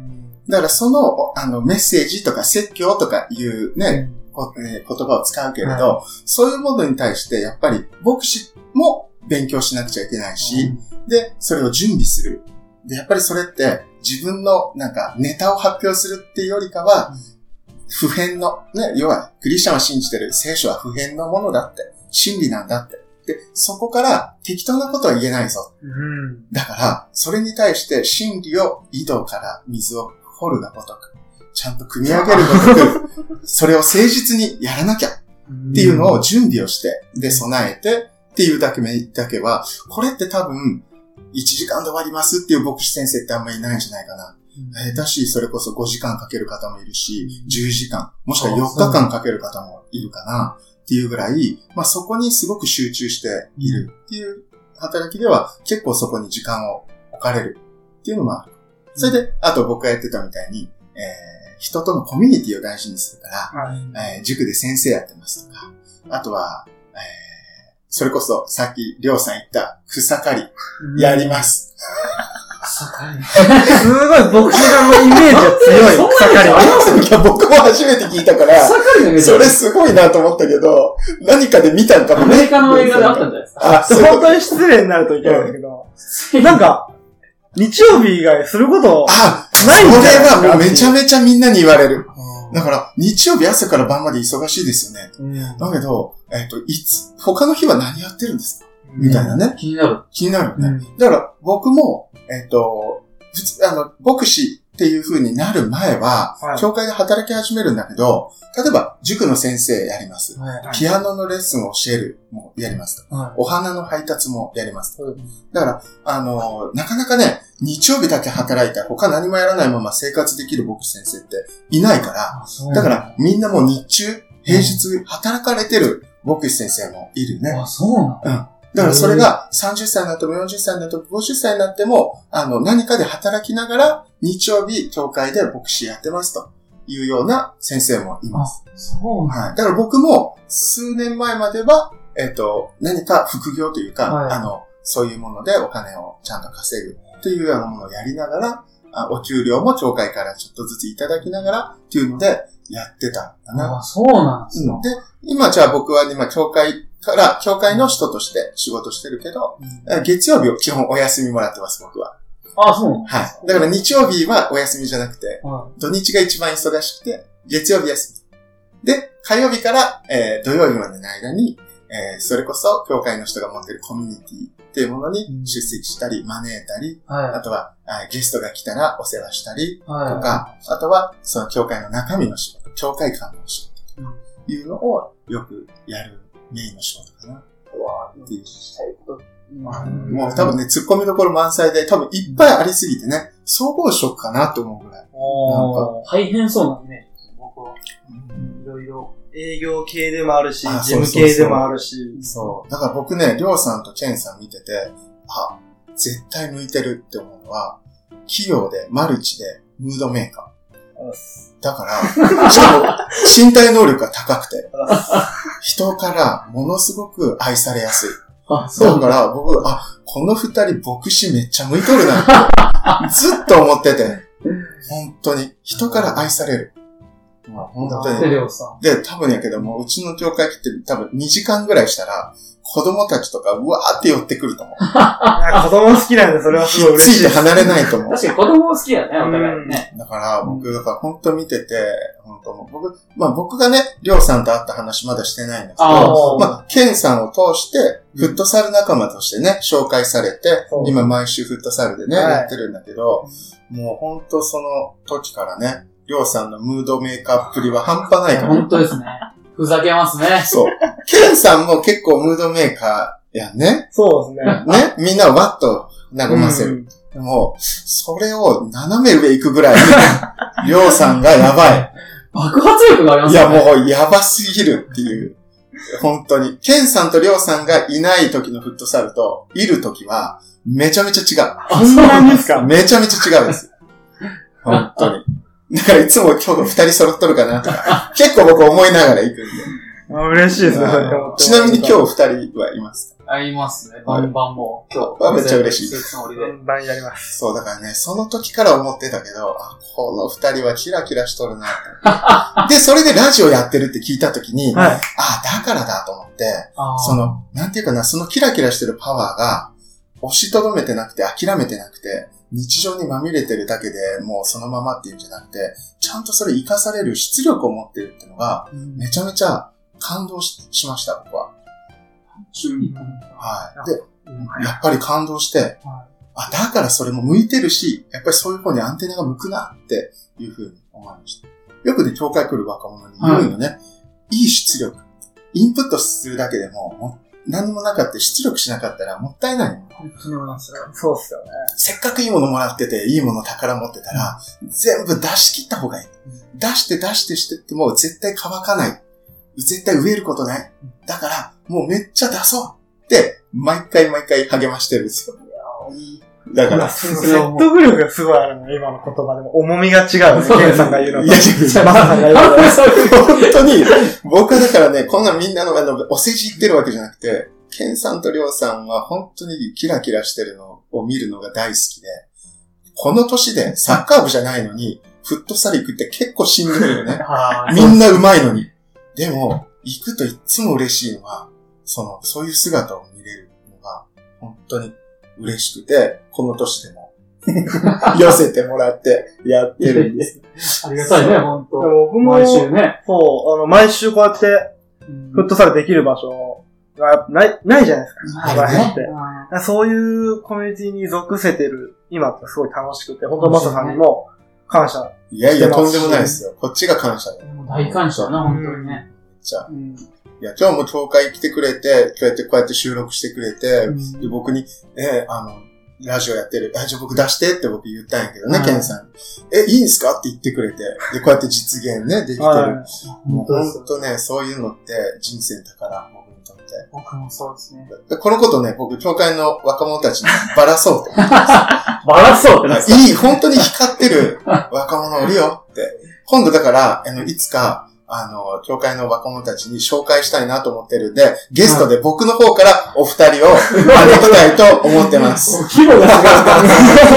[SPEAKER 3] だからその、あの、メッセージとか説教とかいうね、言葉を使うけれど、そういうものに対して、やっぱり、牧師も勉強しなくちゃいけないし、で、それを準備する。で、やっぱりそれって、自分の、なんか、ネタを発表するっていうよりかは、普遍の、ね、要は、クリスチャンは信じてる聖書は普遍のものだって、真理なんだって。で、そこから適当なことは言えないぞ。
[SPEAKER 2] うん。
[SPEAKER 3] だから、それに対して真理を井戸から水を掘るがごとく、ちゃんと組み上げるごとく、[LAUGHS] それを誠実にやらなきゃっていうのを準備をして、で、備えてっていうだけめだけは、これって多分、1時間で終わりますっていう牧師先生ってあんまりいないんじゃないかな。えーだし、それこそ5時間かける方もいるし、10時間、もしくは4日間かける方もいるかなっていうぐらい、まあそこにすごく集中しているっていう働きでは結構そこに時間を置かれるっていうのもある。それで、あと僕がやってたみたいに、えー人とのコミュニティを大事にするから、
[SPEAKER 2] はい。
[SPEAKER 3] えー塾で先生やってますとか、あとは、えーそれこそさっきりょうさん言った草刈りやります。
[SPEAKER 1] 草刈り。
[SPEAKER 2] すごい牧師側のイメージが強い。草刈りは。
[SPEAKER 3] いや、僕も初めて聞いたから、
[SPEAKER 1] 草刈りのイメージ
[SPEAKER 3] それすごいなと思ったけど、何かで見たんかもね。
[SPEAKER 1] アメリカの映画であったんじゃないですか。
[SPEAKER 3] あ、そう
[SPEAKER 2] 当に失礼になるといけないんだけど、なんか、日曜日以外すること
[SPEAKER 3] あ、
[SPEAKER 2] ないんじゃないですか
[SPEAKER 3] それはもうめちゃめちゃみんなに言われる。だから、日曜日朝から晩まで忙しいですよね。
[SPEAKER 1] うん
[SPEAKER 3] だけど、えっ、と、いつ、他の日は何やってるんですか？みたいなね。
[SPEAKER 1] 気になる。
[SPEAKER 3] 気になるよね。
[SPEAKER 1] うん
[SPEAKER 3] だから、僕も、えっ、と、普通、あの、牧師っていう風になる前は、
[SPEAKER 2] はい
[SPEAKER 3] 教会で働き始めるんだけど、例えば、塾の先生やります。
[SPEAKER 1] はい
[SPEAKER 3] ピアノのレッスンを教えるもやりますと。
[SPEAKER 1] は
[SPEAKER 3] お花の配達もやりますと。
[SPEAKER 1] い。
[SPEAKER 3] だから、あのなかなかね、日曜日だけ働いて他何もやらないまま生活できる牧師先生っていないから、だから、みんなもう日中、平日働かれてる牧師先生もいるね。
[SPEAKER 1] あ、そうなの
[SPEAKER 3] だからそれが30歳になっても40歳になっても50歳になっても、あの、何かで働きながら日曜日教会で牧師やってますというような先生もいます。
[SPEAKER 1] そうな
[SPEAKER 3] はい。だから僕も数年前までは、えっ、と、何か副業というか、
[SPEAKER 1] はい
[SPEAKER 3] あの、そういうものでお金をちゃんと稼ぐっていうようなものをやりながら、あお給料も教会からちょっとずついただきながらっていうのでやってたんだな。
[SPEAKER 1] のあ、そうなんです
[SPEAKER 3] うんで、今じゃあ僕は今、教会から、教会の人として仕事してるけど、え月曜日を基本お休みもらってます、僕は。
[SPEAKER 1] あ、そう
[SPEAKER 3] はい。だから日曜日はお休みじゃなくて、
[SPEAKER 1] は
[SPEAKER 3] 土日が一番忙しくて、月曜日休み。で、火曜日から、えー土曜日までの間に、えーそれこそ、教会の人が持ってるコミュニティっていうものに出席したり、招いたり、
[SPEAKER 1] い。は
[SPEAKER 3] あとは、あゲストが来たらお世話したり、
[SPEAKER 1] い。はい。
[SPEAKER 3] とか、あとは、その教会の中身の仕事、教会間の仕事というのをよくやるメインの仕事かな。っていう
[SPEAKER 1] したいこと。まあ
[SPEAKER 3] もう多分ね、突っ込みどころ満載で、多分いっぱいありすぎてね、総合職かなと思うぐらい。
[SPEAKER 1] おー大変そうなイメージですね、僕は。いろいろ
[SPEAKER 2] 営業系でもあるし、
[SPEAKER 3] あ
[SPEAKER 2] 事務系でもあるし。
[SPEAKER 3] そう。だから僕ね、りょうさんとケンさん見てて、あ、絶対向いてるって思うのは、企業で、マルチで、ムードメーカー。だから、しかも、身体能力が高くて、人からものすごく愛されやすい。
[SPEAKER 1] あ、そう
[SPEAKER 3] だから僕、あ、この二人牧師めっちゃ向いとるなって、ずっと思ってて、本当に、人から愛される。まあ本当に。で、多分やけども、うちの教会来て多分2時間ぐらいしたら、子供たちとかうわーって寄ってくると思う。[LAUGHS]
[SPEAKER 2] 子供好きなんで、それはすごい
[SPEAKER 3] つ
[SPEAKER 2] 嬉しいです。
[SPEAKER 3] いて離れないと思う。
[SPEAKER 1] 確かに子供好きやね、お互いにね。
[SPEAKER 3] だから、僕、だから本当見てて、本当もう僕、まあ僕がね、りょうさんと会った話まだしてないんですけ
[SPEAKER 1] あ
[SPEAKER 3] ど、
[SPEAKER 1] あ
[SPEAKER 3] まあ、ケンさんを通して、フットサル仲間としてね、紹介されて今毎週フットサルでね、
[SPEAKER 2] はい
[SPEAKER 3] やってるんだけど、もう本当その時からね、りょうさんのムードメーカーっぷりは半端ないから。
[SPEAKER 1] 本当ですね。ふざけますね。
[SPEAKER 3] そう。ケンさんも結構ムードメーカーやんね。
[SPEAKER 2] そうですね。
[SPEAKER 3] ね？みんなをわっと和ませる。
[SPEAKER 2] うん
[SPEAKER 3] でも、それを斜め上行くぐらい、[LAUGHS] りょうさんがやばい。
[SPEAKER 1] 爆発力があります
[SPEAKER 3] いや。もうやばすぎるっていう。本当に。ケンさんとりょうさんがいない時のフットサルと、いる時は、めちゃめちゃ違う。
[SPEAKER 2] そんなにですか
[SPEAKER 3] めちゃめちゃ違うんです。本当に。だからいつも今日の二人揃っとるかなとか、[LAUGHS] 結構僕思いながら行くん
[SPEAKER 2] あ嬉しいですね。
[SPEAKER 3] ちなみに今日二人はいます。
[SPEAKER 1] ありますね。バンバンもう今日。
[SPEAKER 3] あめっちゃ嬉しい。
[SPEAKER 2] バンバンやります。
[SPEAKER 3] そう、だからね、その時から思ってたけど、あ、この二人はキラキラしとるなって。[LAUGHS] で、それでラジオやってるって聞いた時に、
[SPEAKER 2] はい。
[SPEAKER 3] あ、だからだと思って、そ、の、なんていうかな、そのキラキラしてるパワーが、押しとどめてなくて、諦めてなくて、日常にまみれてるだけでもうそのままっていうんじゃなくて、ちゃんとそれ活かされる出力を持ってるっていうのが、
[SPEAKER 1] うん
[SPEAKER 3] めちゃめちゃ感動ししました、僕は。はい。で、やっぱり感動して、あ、だからそれも向いてるし、やっぱりそういう方にアンテナが向くなっていうふうに思いました。よくね、教会来る若者に言うのね、いい出力。インプットするだけでも、何もなかった出力しなかったらもったいない。
[SPEAKER 1] 本当に思います。
[SPEAKER 2] そうっすよね。
[SPEAKER 3] せっかくいいものもらってて、いいもの宝持ってたら、全部出し切った方がいい。出して出してしてっても絶対乾かない。絶対植えることない。だから、もうめっちゃ出そうって、毎回毎回励ましてるん。ですよ。だから、
[SPEAKER 2] 説得力がすごいあるの、今の言葉でも。重みが違うね、ケンさんが言うのと。
[SPEAKER 3] いや
[SPEAKER 2] マサさんが言うのと。
[SPEAKER 3] 本当に、僕はだからね、こんなみんなのあのお世辞言ってるわけじゃなくて、ケンさんとりょうさんは本当にキラキラしてるのを見るのが大好きで、この年でサッカー部じゃないのに、フットサル行くって結構しんどいよね。[LAUGHS] みんな上手いのに。でも、行くといつも嬉しいのは、その、そういう姿を見れるのが、本当に嬉しくて、この年でも、[LAUGHS] 寄せてもらってやってるんです。
[SPEAKER 1] ありがたいね、本当
[SPEAKER 2] 僕も、
[SPEAKER 1] 毎週ね。
[SPEAKER 2] そう、あの、毎週こうやって、フットサルできる場所がない、ないじゃないですか。ここら辺って。だからそういうコミュニティに属せてる今ってすごい楽しくて、本当マサさんにも感謝。
[SPEAKER 3] いやいや、とんでもないですよ。こっちが感謝だよ。
[SPEAKER 1] 大感謝だな、本当にね。
[SPEAKER 3] ちゃ。
[SPEAKER 2] うん。
[SPEAKER 3] いや、今日も教会来てくれて、こうやって、こうやって収録してくれて、で僕に、えあの、ラジオやってる。あ、じゃあ僕出してって僕言ったんやけどね、
[SPEAKER 1] はい
[SPEAKER 3] ケンさんに。え、いいんすかって言ってくれて。で、こうやって実現ね、できてる。
[SPEAKER 2] はい。
[SPEAKER 3] もう
[SPEAKER 1] 本当です
[SPEAKER 3] 本当ね、そういうのって人生だから、僕にとって。
[SPEAKER 1] 僕もそうですね。
[SPEAKER 3] でこのことね、僕、教会の若者たちに [LAUGHS] ばらそうと思って [LAUGHS]
[SPEAKER 1] バラそうってなって
[SPEAKER 3] いい、本当に光ってる若者おるよって。今度だから、あの、いつか、あの、教会の若者たちに紹介したいなと思ってるんで、ゲストで僕の方からお二人を招きたいと思ってます。
[SPEAKER 1] 規模が違うから、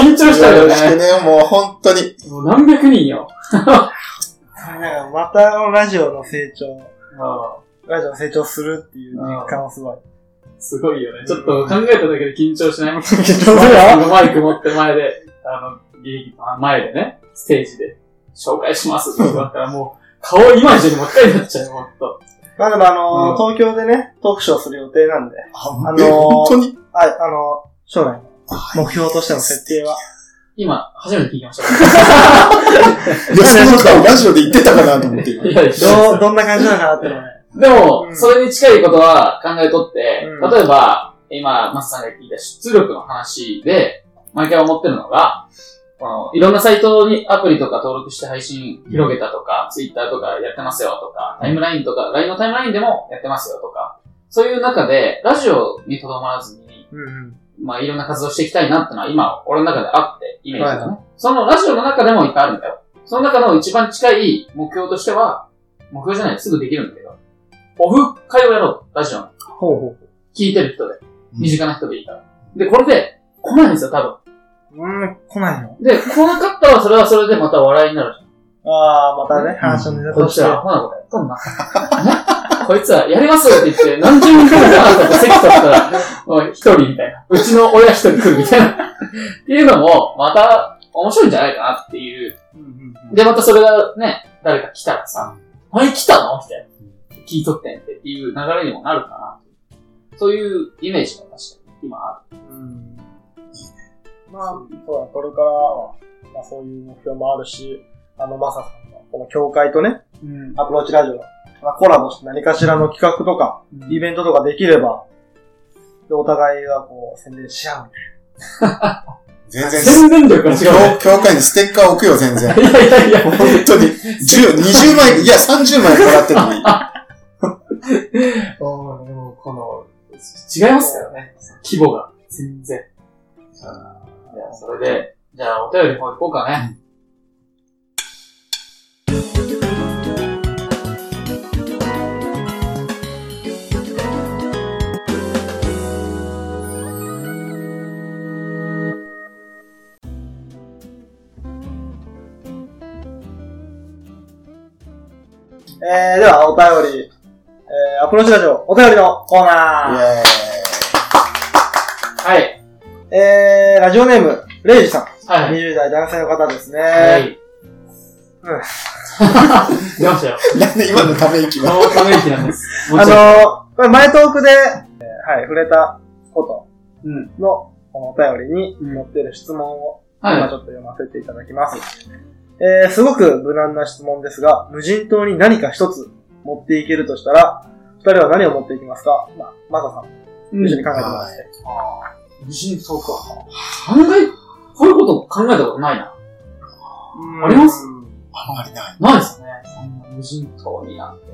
[SPEAKER 1] 緊張したよ
[SPEAKER 3] よろしく
[SPEAKER 1] ね。
[SPEAKER 3] ね、もう本当に。
[SPEAKER 1] もう何百人よ。
[SPEAKER 2] なんかまたラジオの成長、ラジオの成長するっていう実感はすごい。
[SPEAKER 1] すごいよね。ちょっと考えただけで緊張しない
[SPEAKER 2] 緊張するよ
[SPEAKER 1] マイク持って前で、あの、ギリギリ前でね、ステージで紹介しますって言われたらもう、顔今以上に真っ赤になっちゃうよ、ほんと。
[SPEAKER 2] まあでもあのー
[SPEAKER 1] うん
[SPEAKER 2] 東京でね、トークショーする予定なんで、
[SPEAKER 3] あ、
[SPEAKER 2] あのー
[SPEAKER 3] え本当に？
[SPEAKER 2] はい、あのー将来の
[SPEAKER 3] あ
[SPEAKER 2] 目標としての設定は、
[SPEAKER 1] 今、初めて聞きました。
[SPEAKER 3] いや、その顔ラジオで言ってたかなと思って今。
[SPEAKER 1] いやいや
[SPEAKER 2] どう、どんな感じなのかなってのはね。
[SPEAKER 1] でも、
[SPEAKER 2] うん
[SPEAKER 1] それに近いことは考えとって、
[SPEAKER 2] うん
[SPEAKER 1] 例えば、今、マスさんが聞いた出力の話で、毎回思ってるのが、この、いろんなサイトにアプリとか登録して配信広げたとか、ツイッターとかやってますよとか、タイムラインとか、LINE のタイムラインでもやってますよとか、そういう中で、ラジオにとどまらずに、
[SPEAKER 2] うんうん。
[SPEAKER 1] まあいろんな活動していきたいなってのは今、俺の中であって、イメージがね。
[SPEAKER 2] はい
[SPEAKER 1] そのラジオの中でもいっぱいあるんだよ。その中の一番近い目標としては、目標じゃない、すぐできるんだけど、オフ会をやろう、ラジオの。
[SPEAKER 2] ほうほう
[SPEAKER 1] 聞いてる人で。
[SPEAKER 3] うん
[SPEAKER 1] 身近な人でいいから。で、これで、来ないんですよ、多分。
[SPEAKER 2] ほう。うん、来ないの？
[SPEAKER 1] で、来なかったらそれはそれでまた話題になるじ
[SPEAKER 2] ああ、またね、話のネタ
[SPEAKER 1] ゃん。こといつ
[SPEAKER 2] して。
[SPEAKER 1] ことやっとんな。ねこいつらやりますって言って、何十人来るかなとか席取ったら、[LAUGHS] もう一人みたいな。うちの親一人来るみたいな。っていうのも、また面白いんじゃないかなっていう。
[SPEAKER 2] うんうんうん
[SPEAKER 1] で、またそれがね、誰か来たらさ、あれ来たの？みたいな。聞いとってんってっていう流れにもなるかな。そういうイメージが確かに今ある。
[SPEAKER 2] うんまあ、そうだ、これからは、まあそういう目標もあるし、あの、マサさんの、この協会とね、
[SPEAKER 1] うん。
[SPEAKER 2] アプローチラジオの、まあ、コラボして何かしらの企画とか、イベントとかできれば、で、お互いがこう、宣伝し合うみたい
[SPEAKER 3] 全然、
[SPEAKER 1] 全然力が違うね。
[SPEAKER 3] 教教会にステッカー置くよ、全然。
[SPEAKER 1] いやいやいや。
[SPEAKER 3] 本当に。10、20枚、いや、30枚もらってもいい。[LAUGHS]
[SPEAKER 1] おーでもこの、違いますからね。規模が。全然。じゃあ、それで、じゃあ、お便りの方行こうかね。
[SPEAKER 2] な。えー、では、お便り、えー、アプローチラジオ、お便りのコー
[SPEAKER 3] イ
[SPEAKER 2] ナ
[SPEAKER 3] ェ
[SPEAKER 1] はい。
[SPEAKER 2] ー。えー、ラジオネーム、レイジさん。
[SPEAKER 1] はい。
[SPEAKER 2] 20代男性の方ですね。
[SPEAKER 1] はい。
[SPEAKER 2] うん [LAUGHS]
[SPEAKER 1] 出ましたよ。
[SPEAKER 3] なんで今のため息は。
[SPEAKER 1] ため息なんです。[LAUGHS] も
[SPEAKER 2] あ
[SPEAKER 1] ちろん。
[SPEAKER 2] のー、これ前トークで、えーはい、触れたこと
[SPEAKER 1] うん。
[SPEAKER 2] の、このお便りに
[SPEAKER 1] うん
[SPEAKER 2] 載っている質問を、今
[SPEAKER 1] は
[SPEAKER 2] ちょっと読ませていただきます。えー、すごく無難な質問ですが、無人島に何か一つ持っていけるとしたら、二人は何を持っていきますか？まあ、マサさん、
[SPEAKER 1] い。
[SPEAKER 2] 一緒に考えてもらって。
[SPEAKER 1] 無人島か。考え、こういうこと考えたことないな。あります？
[SPEAKER 3] あんまりない。
[SPEAKER 1] ないですね。そんな無人島になんて。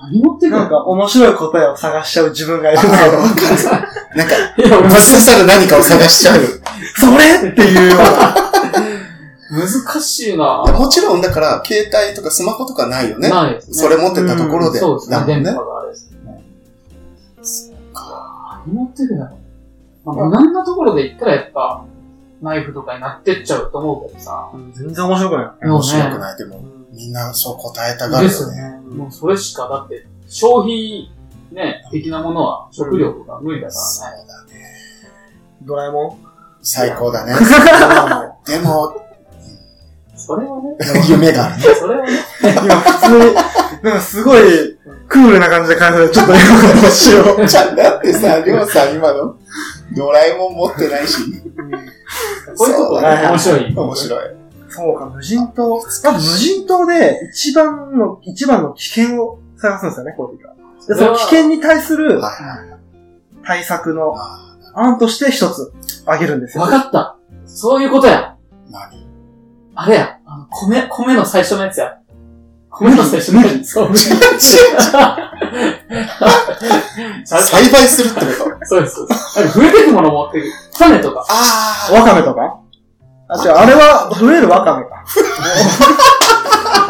[SPEAKER 1] 何持ってくる？
[SPEAKER 2] なんか面白い答えを探しちゃう自分がいるんだけど。
[SPEAKER 3] なんか、[LAUGHS]
[SPEAKER 1] いや、俺
[SPEAKER 3] ぶっ刺さる何かを探しちゃう。
[SPEAKER 2] それ？っていうような。
[SPEAKER 1] 難しいな
[SPEAKER 3] もちろん、だから、携帯とかスマホとかないよね。
[SPEAKER 1] ないですね。
[SPEAKER 3] それ持ってたところで。
[SPEAKER 1] そうですね。電波。があれですよね。何持ってくるだろう。まあ、無難なところで言ったらやっぱ、ナイフとかになってっちゃうと思うけどさ。
[SPEAKER 2] 全然面白くない。
[SPEAKER 3] 面白くない。でも、みんなそう答えたがるよね。
[SPEAKER 1] ですよね。もうそれしか、だって、消費、ね、的なものは食料とか無理だ
[SPEAKER 3] そう
[SPEAKER 1] からね。
[SPEAKER 3] だね。
[SPEAKER 2] ドラえもん？
[SPEAKER 3] 最高だね。
[SPEAKER 2] 今
[SPEAKER 3] でも、
[SPEAKER 1] それはね。
[SPEAKER 3] 夢があるね。
[SPEAKER 1] それはね。
[SPEAKER 2] 普通に、なんかすごい、クールな感じで返されて、ちょっと今どうしよう。
[SPEAKER 3] ちゃんだってさ、りょうさん今の、ドラえもん持ってないし。
[SPEAKER 1] こういうとこがね、面白い。
[SPEAKER 3] 面白い。
[SPEAKER 2] そうか、無人島。まず無人島で一番の、一番の危険を探すんですよね、こういう時は。で、その危険に対する。対策の
[SPEAKER 3] あ
[SPEAKER 2] 案として一つあげるんですよ。
[SPEAKER 1] わかった。そういうことや。
[SPEAKER 3] ー何？
[SPEAKER 1] あれや。あの、米、米の最初のやつや。米の最初のやつ。そ [LAUGHS] う。
[SPEAKER 3] 栽培するってこと？
[SPEAKER 1] そうです。そうですなんか増えてくもの持ってる。種とか。
[SPEAKER 3] あ
[SPEAKER 2] ワカメとか？あ、違う、あれは増えるワカメか。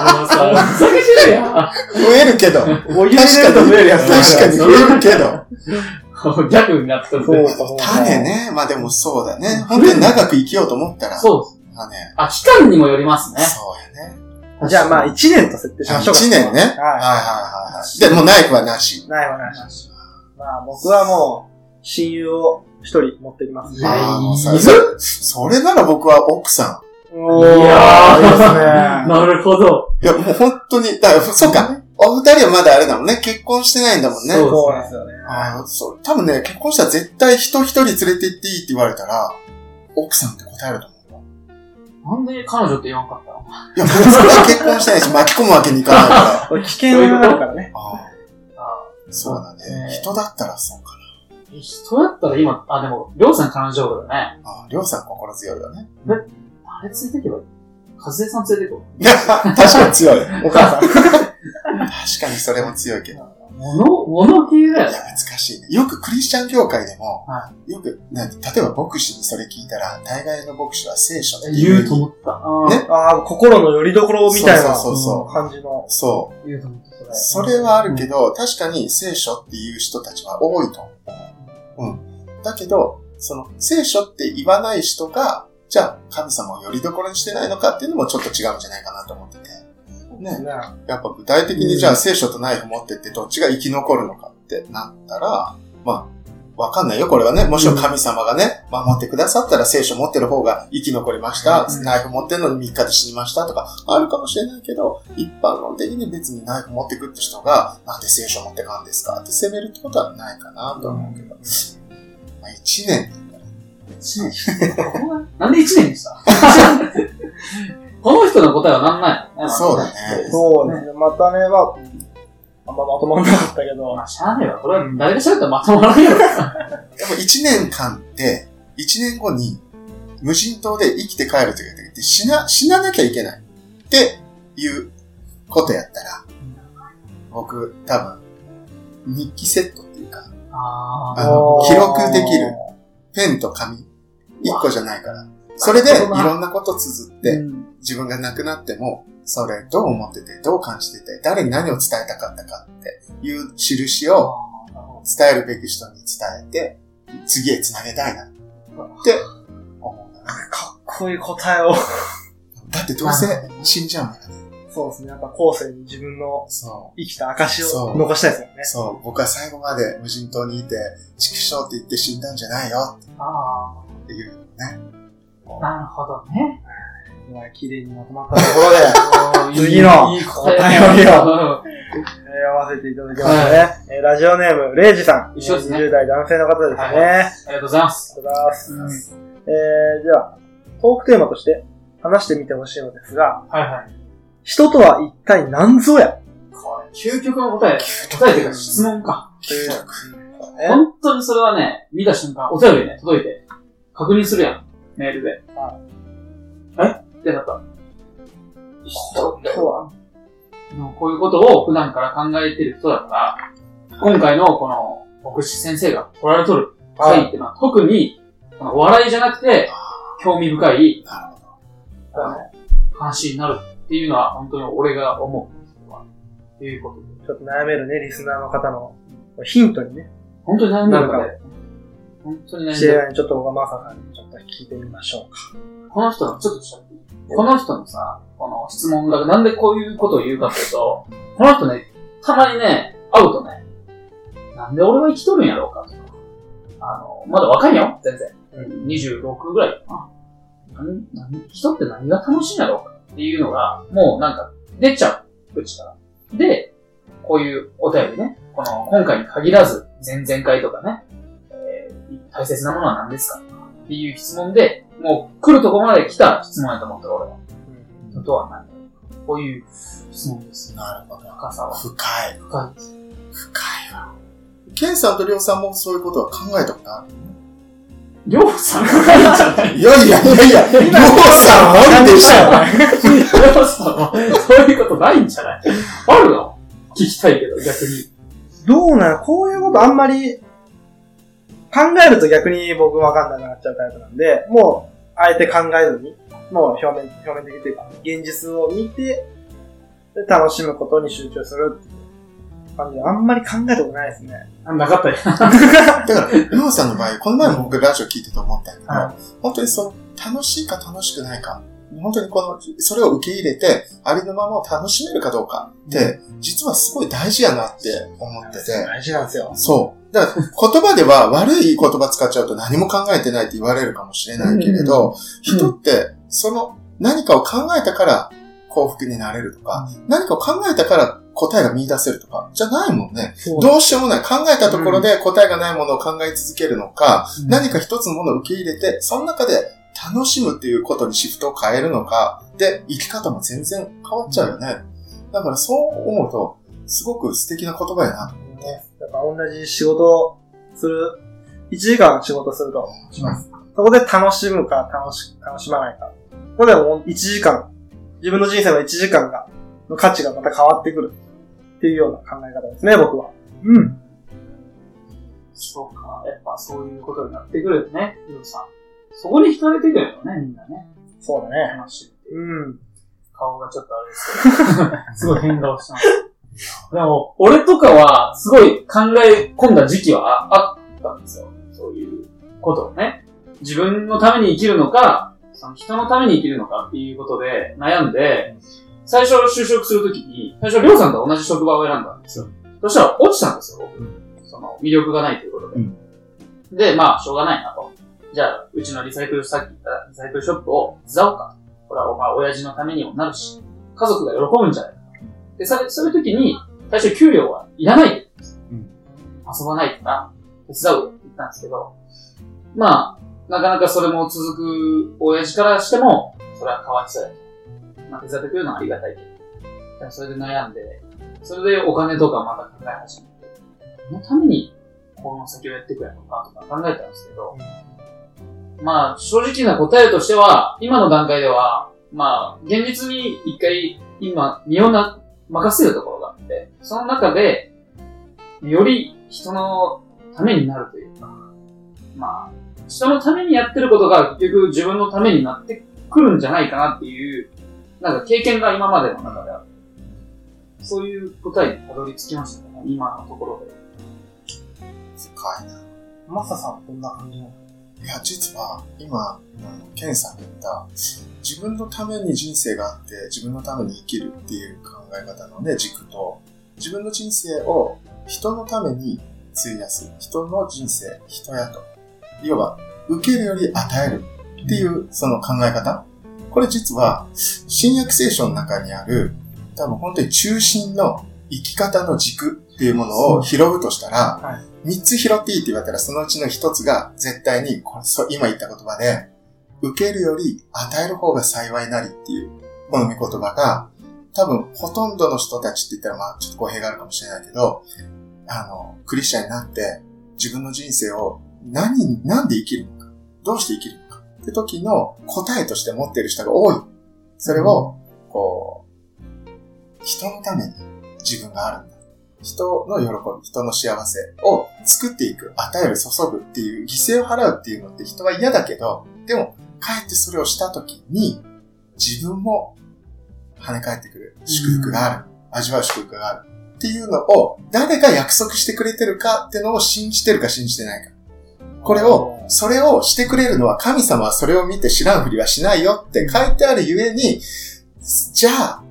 [SPEAKER 1] あのさ、ふざけてるやん。
[SPEAKER 3] あ、増えるけど。
[SPEAKER 2] お湯入れると増えるやつ
[SPEAKER 3] 確かに増えるけど。
[SPEAKER 1] 逆になってる。
[SPEAKER 2] そうか、そうか。
[SPEAKER 3] 種。ね。まあでもそうだね。本当に長く生きようと思ったら。
[SPEAKER 1] そうです。
[SPEAKER 3] 種。
[SPEAKER 1] あ、期間にもよりますね。
[SPEAKER 3] そうやね。
[SPEAKER 2] じゃあまあ一年と設定しましょうか。
[SPEAKER 3] 1年ね。はいはい
[SPEAKER 2] は
[SPEAKER 3] はいはい。でもナイフはなし。
[SPEAKER 2] い。ないわないし。まあ僕はもう、親友を一人持ってきます。
[SPEAKER 1] いや
[SPEAKER 3] あーもうさ
[SPEAKER 1] いる
[SPEAKER 3] そそれなら僕は奥さ
[SPEAKER 2] お
[SPEAKER 1] いやー
[SPEAKER 2] いいですね。
[SPEAKER 1] なるほど。
[SPEAKER 3] ん。いや、もう本当に、だから、そうか。お二人はまだあれだもんね。結婚してないんだもんね。
[SPEAKER 1] そう
[SPEAKER 2] そうなんですよね。
[SPEAKER 3] ああ、そう。多分ね、結婚したら絶対人一人連れて行っていいって言われたら、奥さんって答えると思うよ。
[SPEAKER 1] なんで彼女って言わんかったの？
[SPEAKER 3] いや、もうそれは結婚してないし、巻き込むわけにいかないから。
[SPEAKER 2] 危険があるからね。
[SPEAKER 3] ああ、
[SPEAKER 1] あ
[SPEAKER 3] そうだね。人だったらそうか
[SPEAKER 1] 人やったら今、あ、でも、りょうさん彼女だね。
[SPEAKER 3] ありょうさん心強いよね。
[SPEAKER 1] あれ連れてけばいい和江さん連れてこ
[SPEAKER 3] いや、確かに強い。
[SPEAKER 2] お母さん。[LAUGHS]
[SPEAKER 3] 確かにそれも強いけど。
[SPEAKER 1] う。物、物系だよ
[SPEAKER 3] いや、難しいね。よくクリスチャン教会でも、
[SPEAKER 1] は
[SPEAKER 3] よく、ね、例えば牧師にそれ聞いたら、大概の牧師は聖書って
[SPEAKER 1] 言うと思った。
[SPEAKER 3] ね？
[SPEAKER 2] ああ、心の拠り所みたいな
[SPEAKER 3] そうそうそう
[SPEAKER 2] 感じの。
[SPEAKER 3] そ
[SPEAKER 1] 言うと思った、
[SPEAKER 3] う。
[SPEAKER 1] それ。
[SPEAKER 3] それはあるけど、確かに聖書っていう人たちは多いと思う。うん。だけど、その、聖書って言わない人が、じゃあ、神様を拠り所にしてないのかっていうのもちょっと違うんじゃないかなと思ってて。ね。
[SPEAKER 2] ね
[SPEAKER 3] やっぱ具体的にじゃあ聖書とナイフ持ってってどっちが生き残るのかってなったら、まあ、わかんないよ、これはね。もしろ神様がね、守ってくださったら聖書持ってる方が生き残りました。
[SPEAKER 1] うん
[SPEAKER 3] ナイフ持ってるのに3日で死にましたとか、あるかもしれないけど、一般論的に別にナイフ持ってくって人が、なんで聖書持ってかんですか？って責めるってことはないかなと思うけど。まあ、1年
[SPEAKER 1] 一年なんで一年にした？この人の答えはなんない。
[SPEAKER 3] そうだね
[SPEAKER 2] そうですね。またね、まあ、あんままとまんなかったけど
[SPEAKER 1] ま、あ、しゃあねえわ。これは誰が喋ったらまとまらん [LAUGHS] やろ。
[SPEAKER 3] でも1年間って、1年後に無人島で生きて帰るときが出て死な、死ななきゃいけないっていうことやったら、僕多分、日記セットっていうか、
[SPEAKER 1] あ
[SPEAKER 3] あの記録できるペンと紙、1個じゃないから、それでいろんなこと綴って、
[SPEAKER 1] うん
[SPEAKER 3] 自分が亡くなっても、それどう思ってて、どう感じてて、誰に何を伝えたかったかっていう印を伝えるべき人に伝えて、次へ繋げたいなって思うな。
[SPEAKER 2] かっこいい答えを。
[SPEAKER 3] だってどうせ死んじゃうんだからね。
[SPEAKER 2] そうですね。やっぱ後世に自分の
[SPEAKER 3] そ
[SPEAKER 2] 生きた証を残したいですよね
[SPEAKER 3] う。。そう。僕は最後まで無人島にいて、畜生って言って死んだんじゃないよ
[SPEAKER 1] どあ
[SPEAKER 3] っていうね。
[SPEAKER 1] あ、なるほどね。
[SPEAKER 2] まあ、綺麗にまとまったところで、[LAUGHS] 次のお便りを [LAUGHS] 読ませていただきますね。えーラジオネーム、レイジさん。
[SPEAKER 1] 一緒ですね
[SPEAKER 2] 20代男性の方ですね。
[SPEAKER 1] はい
[SPEAKER 2] あり
[SPEAKER 1] ありがとうございます。
[SPEAKER 2] がとうございます。
[SPEAKER 1] うん
[SPEAKER 2] えー、じゃあ、トークテーマとして話してみてほしいのですが、
[SPEAKER 1] はいはい。
[SPEAKER 2] 人とは一体何ぞや？
[SPEAKER 1] これ、究極の答え。答えっていうか質問か。本当にそれはね、見た瞬間、お便りね、届いて、確認するやん。メールで。
[SPEAKER 2] は
[SPEAKER 1] え？ってなった。人
[SPEAKER 2] とは
[SPEAKER 1] こういうことを普段から考えてる人だから、今回のこの、牧師先生が来られとる回っていうのは、特に、この笑いじゃなくて、興味深い話になるっていうのは、本当に俺が思う。ということで。
[SPEAKER 2] ちょっと悩めるね、リスナーの方のヒントにね、
[SPEAKER 1] 本当に悩んでるの
[SPEAKER 2] な
[SPEAKER 1] で、本当に悩ん
[SPEAKER 2] 知り。合いにちょっと小川さんにちょっと聞いてみましょうか。
[SPEAKER 1] この人の、ちょっとこの人のさ、この質問がなんでこういうことを言うかというと、この人ね、たまにね、会うとね、なんで俺は生きとるんやろうかとか、あの、まだ若いよ、全然。26ぐらいかな。何、何、人って何が楽しいんやろうかっていうのが、もうなんか出ちゃう、うちから。で、こういうお便りね、この、今回に限らず、前々回とかね、えー大切なものは何ですか？っていう質問で、もう来るとこまで来た質問やと思ってる俺は。人とは何こういう質問です。
[SPEAKER 3] ど。なるほど。
[SPEAKER 1] 深さは。
[SPEAKER 3] 深い。
[SPEAKER 1] 深いです。
[SPEAKER 3] 深いわ。ケンさんとリョウさんもそういうことは考えたことある
[SPEAKER 1] りょうさんがないんじゃない
[SPEAKER 3] いやいやいやいや、リョウさんあるでしょ。
[SPEAKER 1] りょうさんは、そういうことないんじゃない？あるの？聞きたいけど、逆に。
[SPEAKER 2] どうなんこういうことあんまり考えると逆に僕わかんなくなっちゃうタイプなんで、もう、あえて考えずに、もう表面、表面的というか、現実を見て、で楽しむことに集中するっていう感じで、あんまり考えたことないですね。
[SPEAKER 1] あなかったよ。
[SPEAKER 3] だから、リョウさんの場合、この前も僕ラジオ聞いてて思ったけど、
[SPEAKER 1] は
[SPEAKER 3] 本当にその、楽しいか楽しくないか、本当にこの、それを受け入れて、ありのままを楽しめるかどうかって、実はすごい大事やなって思ってて、
[SPEAKER 2] 大事なんですよ。
[SPEAKER 3] そう。だから、言葉では悪い言葉使っちゃうと何も考えてないって言われるかもしれないけれど、人って、その何かを考えたから幸福になれるとか、何かを考えたから答えが見出せるとか、じゃないもんね。どうしようもない。考えたところで答えがないものを考え続けるのか、
[SPEAKER 1] うん
[SPEAKER 3] 何か一つのものを受け入れて、その中で楽しむっていうことにシフトを変えるのか、で、生き方も全然変わっちゃうよね。だからそう思うと、すごく素敵な言葉やな。
[SPEAKER 2] ね。やっぱ同じ仕事をする1時間仕事するとします。そこで楽しむか楽し、楽しまないか。ここでもう1時間、自分の人生の1時間が、の価値がまた変わってくるっていうような考え方ですね、僕は。うん。
[SPEAKER 1] そうか。やっぱそういうことになってくるよね、ヒロさん。そこに惹かれてくるよね、みんなね。
[SPEAKER 2] そうだね。
[SPEAKER 1] 話って。
[SPEAKER 2] うん。
[SPEAKER 1] 顔がちょっとあれですけど。[LAUGHS] すごい変顔してます。[LAUGHS] でも、俺とかは、すごい考え込んだ時期はああったんですよ。そういうことをね。自分のために生きるのか、その人のために生きるのかっていうことで悩んで、最初就職するときに、最初りょうさんと同じ職場を選んだんですよ。そしたら落ちたんですよ、僕。その、魅力がないということで。
[SPEAKER 3] うん
[SPEAKER 1] で、まあ、しょうがないなと。じゃあ、うちのリサイクル、さっき言ったリサイクルショップを手伝おうか。これは、まあ、親父のためにもなるし、家族が喜ぶんじゃないか。で、それ、そういう時に、最初給料はいらないですよ
[SPEAKER 3] うん
[SPEAKER 1] 遊ばないとか、手伝うって言ったんですけど、まあ、なかなかそれも続く親父からしても、それはかわいそうやと。まあ、手伝ってくれるのはありがたいけど。でそれで悩んで、それでお金とかまた考え始めて、このためにこの先をやっていくやろうかとか考えたんですけど、まあ、正直な答えとしては、今の段階では、まあ、現実に一回、今、身をな、任せるところがあって、その中で、より人のためになるというか、まあ、人のためにやってることが結局自分のためになってくるんじゃないかなっていう、なんか経験が今までの中である。そういう答えにたどり着きましたね、今のところで。
[SPEAKER 3] 深いな。
[SPEAKER 2] マサさんこんな感じなの？
[SPEAKER 3] いや、実は、今、あのケンさんが言った、自分のために人生があって、自分のために生きるっていう考え方のね、軸と、自分の人生を人のために費やす。人の人生、人やと。要は、受けるより与えるっていう、その考え方。これ実は、新約聖書の中にある、多分本当に中心の生き方の軸っていうものを拾うとしたら、
[SPEAKER 2] はい
[SPEAKER 3] 三つ拾っていいって言われたら、そのうちの一つが絶対に、今言った言葉で、受けるより与える方が幸いなりっていう、この見言葉が、多分ほとんどの人たちって言ったら、まあちょっと語弊があるかもしれないけど、あの、クリスチャンになって、自分の人生を何に、なんで生きるのか、どうして生きるのかって時の答えとして持ってる人が多い。それを、こう、人のために自分があるんだ。人の喜び、人の幸せを作っていく、与える、注ぐっていう犠牲を払うっていうのって人は嫌だけど、でも、かえってそれをした時に、自分も跳ね返ってくる祝福がある、味わう祝福があるっていうのを、誰が約束してくれてるかっていうのを信じてるか信じてないか。これを、それをしてくれるのは神様はそれを見て知らんふりはしないよって書いてあるゆえに、じゃあ、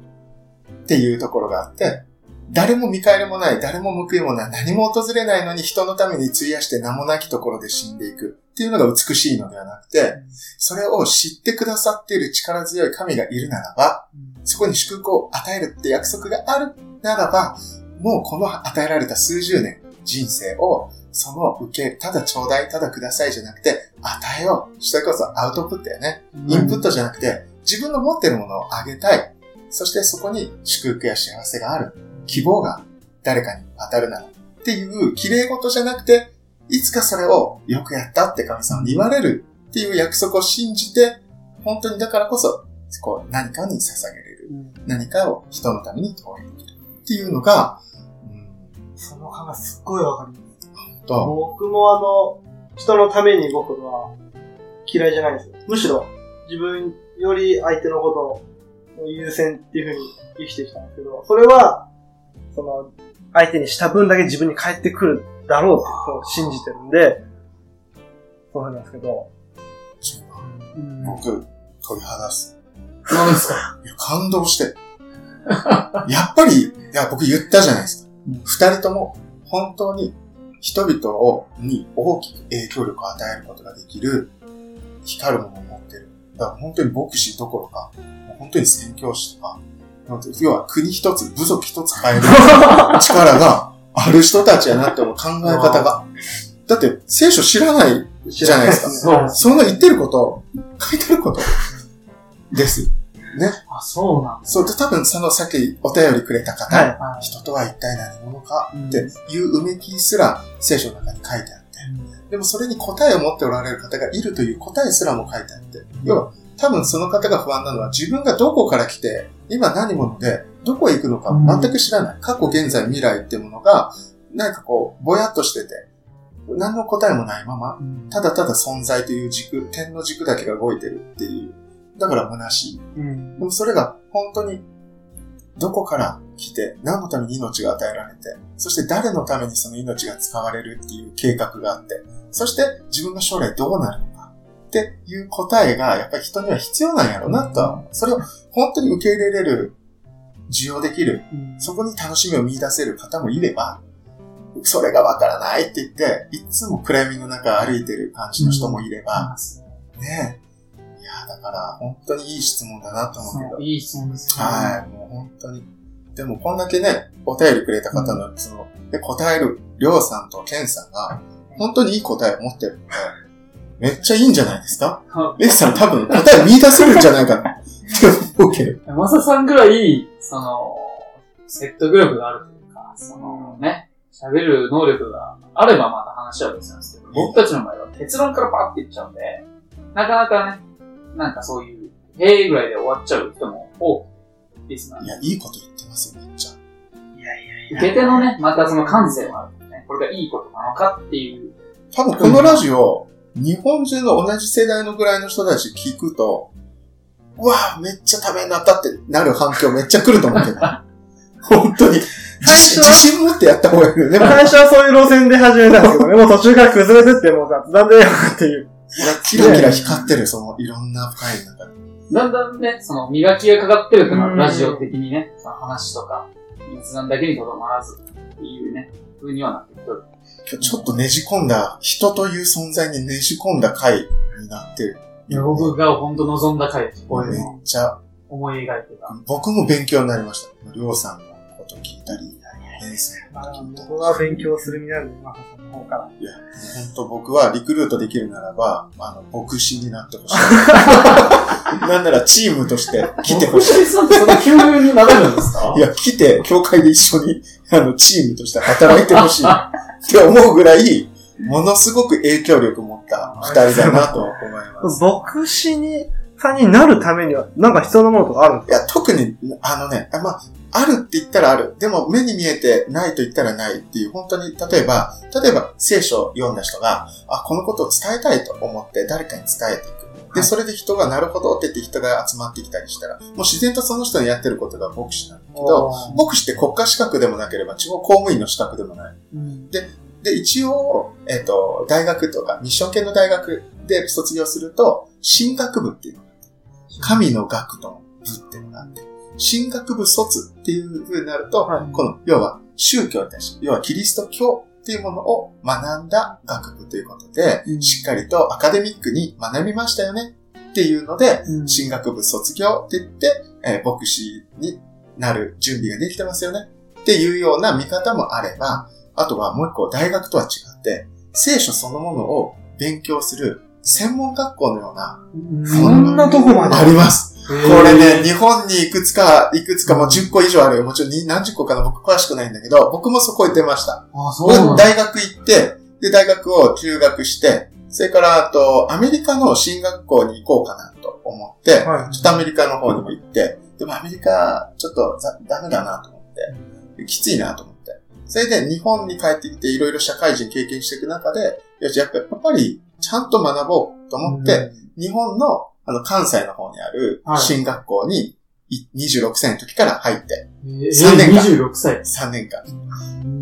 [SPEAKER 3] っていうところがあって、誰も見返りもない、誰も報いもない、何も訪れないのに人のために費やして名もなきところで死んでいくっていうのが美しいのではなくて、それを知ってくださっている力強い神がいるならば、そこに祝福を与えるって約束があるならば、もうこの与えられた数十年、人生を、その受け、ただちょうだい、ただくださいじゃなくて、与えよう。それこそアウトプットやね。インプットじゃなくて、自分の持ってるものをあげたい。そしてそこに祝福や幸せがある。希望が誰かに渡るなら。っていう綺麗事じゃなくて、いつかそれをよくやったって神様に言われるっていう約束を信じて、本当にだからこそ、こう何かに捧げれる。何かを人のために投影できる。っていうのが、うん、
[SPEAKER 2] その考えすっごいわかります。
[SPEAKER 3] と、
[SPEAKER 2] 僕もあの、人のために動くのは嫌いじゃないですよ。むしろ自分より相手のことを優先っていうふうに生きてきたんですけど、それは、その、相手にした分だけ自分に返ってくるだろうってこう信じてるんで、そうなんですけど、
[SPEAKER 1] うん
[SPEAKER 3] 僕、鳥肌す。
[SPEAKER 1] 何ですか？
[SPEAKER 3] いや、感動して。[LAUGHS] やっぱり、いや、僕言ったじゃないですか。二人とも、本当に、人々を、に大きく影響力を与えることができる、光るものを持ってる。だから本当に牧師どころか、もう本当に宣教師とか、要は国一つ、部族一つ変える [LAUGHS] 力がある人たちやなって思う考え方が。だって、聖書知らないじゃないですか。[LAUGHS]
[SPEAKER 1] そう。
[SPEAKER 3] その言ってること、書いてあることです。
[SPEAKER 1] あ、そうなん
[SPEAKER 3] そう、で多分そのさっきお便りくれた方、
[SPEAKER 2] はい。
[SPEAKER 1] だ。
[SPEAKER 3] 人とは一体何者か
[SPEAKER 1] うん
[SPEAKER 3] っていう埋め切りすら聖書の中に書いてあって、でもそれに答えを持っておられる方がいるという答えすらも書いてあって、要は多分その方が不安なのは自分がどこから来て、今何者で、どこへ行くのか全く知らない。過去、現在、未来っていうものが、なんかこう、ぼやっとしてて、何の答えもないまま、ただただ存在という軸、点の軸だけが動いてるっていう。だから虚しい。
[SPEAKER 2] うん
[SPEAKER 3] でもそれが本当にどこから来て何のために命が与えられて、そして誰のためにその命が使われるっていう計画があって、そして自分の将来どうなるのかっていう答えがやっぱり人には必要なんやろうなとは思う。それを本当に受け入れれる、受容できる、そこに楽しみを見出せる方もいれば、それがわからないって言って、いつも暗闇の中歩いてる感じの人もいれば、ねえ。いや、だから、本当にいい質問だなと思うけど。
[SPEAKER 1] いい質問ですよね。
[SPEAKER 3] はい、もう本当に。でも、こんだけね、お便りくれた方の、その、で、答える、りょうさんとケンさんが、本当にいい答えを持ってるので、めっちゃいいんじゃないですか？レイさん多分答え見出せるんじゃないかなって思うけど。
[SPEAKER 1] 山佐さんぐらい、その、説得力があるというか、そのね、喋る能力があればまた話は別なんですけど、僕たちの場合は結論からパッていっちゃうんで、なかなかね、なんかそういう、へえぐらいで終わっちゃう人も多くて、リスナーに。
[SPEAKER 3] いや、いいこと言ってますよ、めっちゃ。
[SPEAKER 2] いやいやいや。
[SPEAKER 1] 受け手のね、またその感性もあるんでね、これがいいことなのかっていう。
[SPEAKER 3] 多分このラジオ、日本中の同じ世代のぐらいの人たち聞くと、うわぁ、めっちゃためになったってなる反響めっちゃ来ると思うけど。[LAUGHS] 本当に。自信自信持ってやった方がいいよね。
[SPEAKER 2] 最初はそういう路線で始めたんですけどね、もう途中から崩れてってもう雑談でよっていう。
[SPEAKER 3] キラキラ光ってる、そのいろんな深い中で。
[SPEAKER 1] だんだんね、その磨きがかかってるとな
[SPEAKER 2] うん
[SPEAKER 1] ラジオ的にね、その話とか、雑談だけにとどまらず、っていうね、風にはなってくる。
[SPEAKER 3] 今日ちょっとねじ込んだ、人という存在にねじ込んだ回になってる。
[SPEAKER 1] いや、僕が本当望んだ回です。こういう
[SPEAKER 3] めっちゃ、
[SPEAKER 1] 思い描いてた。
[SPEAKER 3] 僕も勉強になりました。りょうさんのこと聞いたり、先生のこと聞いたり。
[SPEAKER 2] 僕は勉強する身なんで、マカさんの方から。
[SPEAKER 3] いや、本当僕はリクルートできるならば、あの、牧師になってほしい。[LAUGHS] なんならチームとして来てほしい。
[SPEAKER 1] い。さんってそんな急になれるんですか？
[SPEAKER 3] いや、来て、教会で一緒に、あの、チームとして働いてほしい。って思うぐらい、ものすごく影響力を持った二人だなと思います。
[SPEAKER 2] 牧師に、さんになるためには、なんか必要なものとかあるんです
[SPEAKER 3] いや、特に、あのね、あまあ、あるって言ったらある。でも、目に見えてないと言ったらないっていう、本当に、例えば、例えば、聖書を読んだ人が、あ、このことを伝えたいと思って誰かに伝えていく。で、それで人がなるほどって言って人が集まってきたりしたら、もう自然とその人のやってることが牧師なんだけど、牧師って国家資格でもなければ地方公務員の資格でもない。
[SPEAKER 1] うん
[SPEAKER 3] で、一応、えっ、と、大学とか、ミッション系の大学で卒業すると、神学部っていうのがあって、神の学の部っていうのがあって、神学部卒っていう風になると、
[SPEAKER 2] はい。
[SPEAKER 3] この、要は宗教に対して、要はキリスト教っていうものを学んだ学部ということで、
[SPEAKER 1] うん。
[SPEAKER 3] しっかりとアカデミックに学びましたよねっていうので、
[SPEAKER 1] うん。
[SPEAKER 3] 進学部卒業って言って、えー牧師になる準備ができてますよねっていうような見方もあれば、あとはもう一個大学とは違って、聖書そのものを勉強する専門学校のような、
[SPEAKER 2] そんなとこまで。
[SPEAKER 3] あります。
[SPEAKER 1] こ [LAUGHS]
[SPEAKER 3] これね、日本にいくつか、いくつかもう10個以上あるよ。もちろんに何十個かな僕詳しくないんだけど、僕もそこ行ってました。
[SPEAKER 1] あ、そう。
[SPEAKER 3] 大学行って、で、大学を休学して、それから、あと、アメリカの進学校に行こうかなと思って、
[SPEAKER 2] はい
[SPEAKER 3] ちょっとアメリカの方にも行って、でもアメリカ、ちょっとざダメだなと思って、きついなと思って。それで日本に帰ってきていろいろ社会人経験していく中で、よし、やっぱやっぱりちゃんと学ぼうと思って、日本のあの関西の方にある
[SPEAKER 1] はい
[SPEAKER 3] 進学校にい26歳の時から入って、
[SPEAKER 1] えー、
[SPEAKER 3] 3年間
[SPEAKER 1] 26歳。
[SPEAKER 3] 3年間。
[SPEAKER 1] うん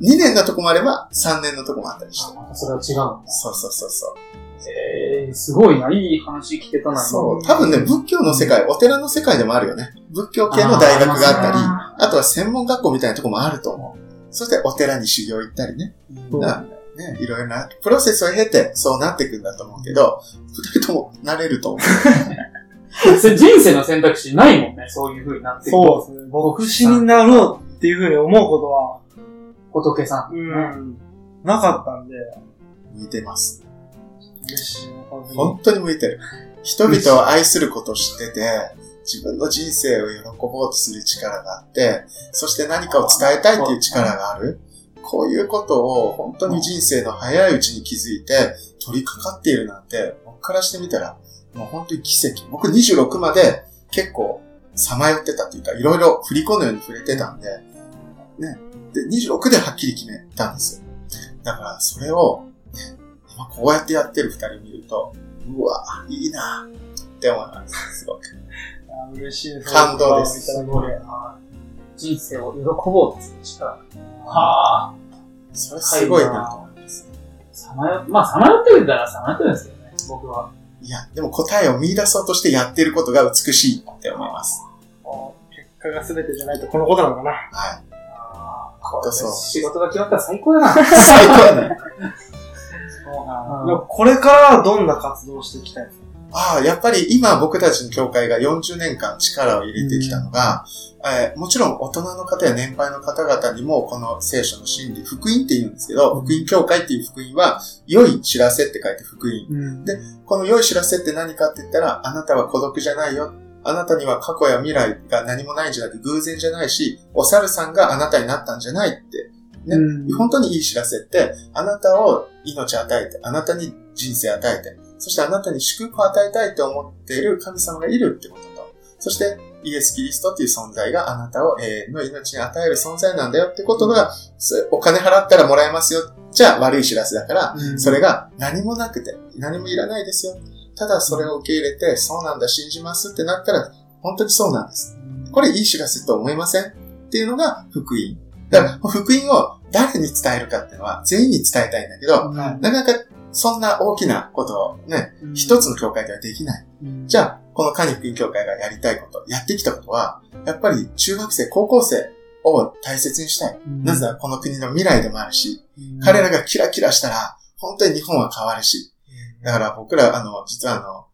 [SPEAKER 3] 2年のとこもあれば3年のとこもあったりして。
[SPEAKER 1] またそれは違うんだ。
[SPEAKER 3] そうそうそうそう。
[SPEAKER 1] えー、すごいな。いい話聞けたな、
[SPEAKER 3] そう。多分ね、仏教の世界、お寺の世界でもあるよね。仏教系の大学があったり、
[SPEAKER 1] あ
[SPEAKER 3] あとは専門学校みたいなとこもあると思う。そしてお寺に修行行ったりね。
[SPEAKER 2] そう
[SPEAKER 3] だからね、いろいろな、プロセスを経てそうなっていくんだと思うけど、二人ともなれると思う。[LAUGHS]
[SPEAKER 1] 人生の選択肢ないもんね。そういう風になっていくと。
[SPEAKER 2] そうですね。牧師になろうっていうふうに思うことは、
[SPEAKER 1] 仏さん。
[SPEAKER 2] うん、なかったんで、
[SPEAKER 3] 向いてます。本当に向いてる。人々を愛することを知ってて、自分の人生を喜ぼうとする力があって、そして何かを伝えたいっていう力がある。こういうことを本当に人生の早いうちに気づいて取り掛かっているなんて、僕からしてみたら、もう本当に奇跡。僕26まで結構さまよってたっていうか、いろいろ振り子のように触れてたんで、ね。で、26ではっきり決めたんですよ。だから、それを、ね、今こうやってやってる二人見ると、うわ、いいなって思います。すごく。
[SPEAKER 2] あ嬉しい。
[SPEAKER 3] 感動です
[SPEAKER 1] 人生を喜ぼうっていう力。はあ。
[SPEAKER 3] それすごいなと思います。
[SPEAKER 1] さまよ、まあ、さまよってるんだらさまよってるんですけどね、僕は。
[SPEAKER 3] いや、でも答えを見出そうとしてやってることが美しいって思います。
[SPEAKER 2] 結果が全てじゃないとこのことなのかな。
[SPEAKER 3] はい。
[SPEAKER 1] ああ、これ
[SPEAKER 3] そう
[SPEAKER 1] 仕事が決まったら最高だな。
[SPEAKER 3] 最高だね。[LAUGHS]
[SPEAKER 1] うん
[SPEAKER 2] でもこれからはどんな活動をしていきたいですか？
[SPEAKER 3] ああ、やっぱり今僕たちの教会が40年間力を入れてきたのが、えーもちろん大人の方や年配の方々にもこの聖書の真理、福音って言うんですけど、福音教会っていう福音は、良い知らせって書いて福音。
[SPEAKER 2] うん
[SPEAKER 3] でこの良い知らせって何かって言ったら、あなたは孤独じゃないよ。あなたには過去や未来が何もないんじゃなくて偶然じゃないし、お猿さんがあなたになったんじゃないって。ね
[SPEAKER 2] うん
[SPEAKER 3] 本当にいい知らせって、あなたを命与えて、あなたに人生与えて、そしてあなたに祝福を与えたいと思っている神様がいるってことと、そしてイエス・キリストっていう存在があなたを永遠の命に与える存在なんだよってことが、お金払ったらもらえますよ。じゃあ悪い知らせだから、
[SPEAKER 2] うん
[SPEAKER 3] それが何もなくて、何もいらないですよ。ただそれを受け入れて、そうなんだ、信じますってなったら、本当にそうなんです。これいい知らせと思いませんっていうのが福音。だから、福音を誰に伝えるかっていうのは全員に伝えたいんだけど、
[SPEAKER 2] はい
[SPEAKER 3] なかなかそんな大きなことをね、一つの教会ではできない。じ
[SPEAKER 2] ゃ
[SPEAKER 3] ゃあ、このカニ福音教会がやりたいこと、やってきたことは、やっぱり中学生、高校生を大切にしたい。なぜならこの国の未来でもあるし、彼らがキラキラしたら、本当に日本は変わるし、だから僕ら、あの、実はあの、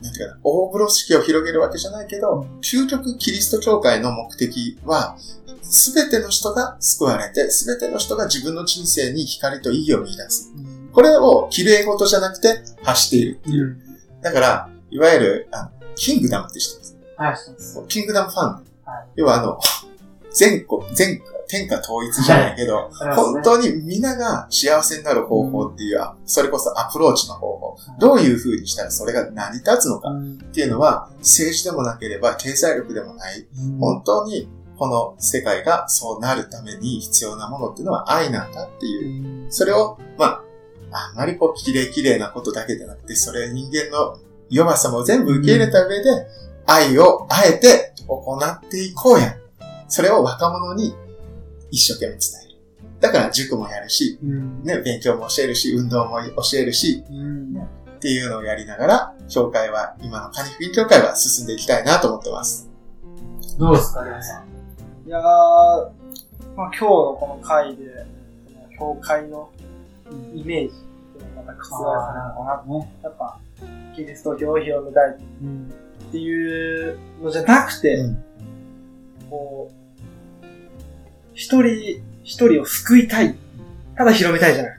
[SPEAKER 3] なんていうかな、大風呂敷を広げるわけじゃないけど、究極キリスト教会の目的は、すべての人が救われて、すべての人が自分の人生に光と意義を見出す。これを綺麗事じゃなくて発しているっていう。だから、いわゆる、あのキングダムって知ってます？
[SPEAKER 1] はい、そうです。
[SPEAKER 3] キングダムファン。
[SPEAKER 1] はい
[SPEAKER 3] 要はあの、全国、全、天下統一じゃないけど、本当に皆が幸せになる方法っていう、それこそアプローチの方法。どういう風にしたらそれが成り立つのかっていうのは、政治でもなければ経済力でもない。本当にこの世界がそうなるために必要なものっていうのは愛なんだっていう。それを、まあ、あんまりこう、綺麗綺麗なことだけじゃなくて、それ人間の弱さも全部受け入れた上で、愛をあえて行っていこうや。それを若者に一生懸命伝える。だから塾もやるし、ね、勉強も教えるし、運動も教えるし、っていうのをやりながら、教会は、今のカニフィン教会は進んでいきたいなと思ってます。
[SPEAKER 1] どうですか、皆さん？
[SPEAKER 2] いやー、まあ、今日のこの回で、教会のイメージた覆されるのかな。
[SPEAKER 1] ね。
[SPEAKER 2] やっぱ、キリスト教を広めたいっていうのじゃなくて、
[SPEAKER 3] うん
[SPEAKER 2] こう、一人一人を救いたい。ただ広めたいじゃない。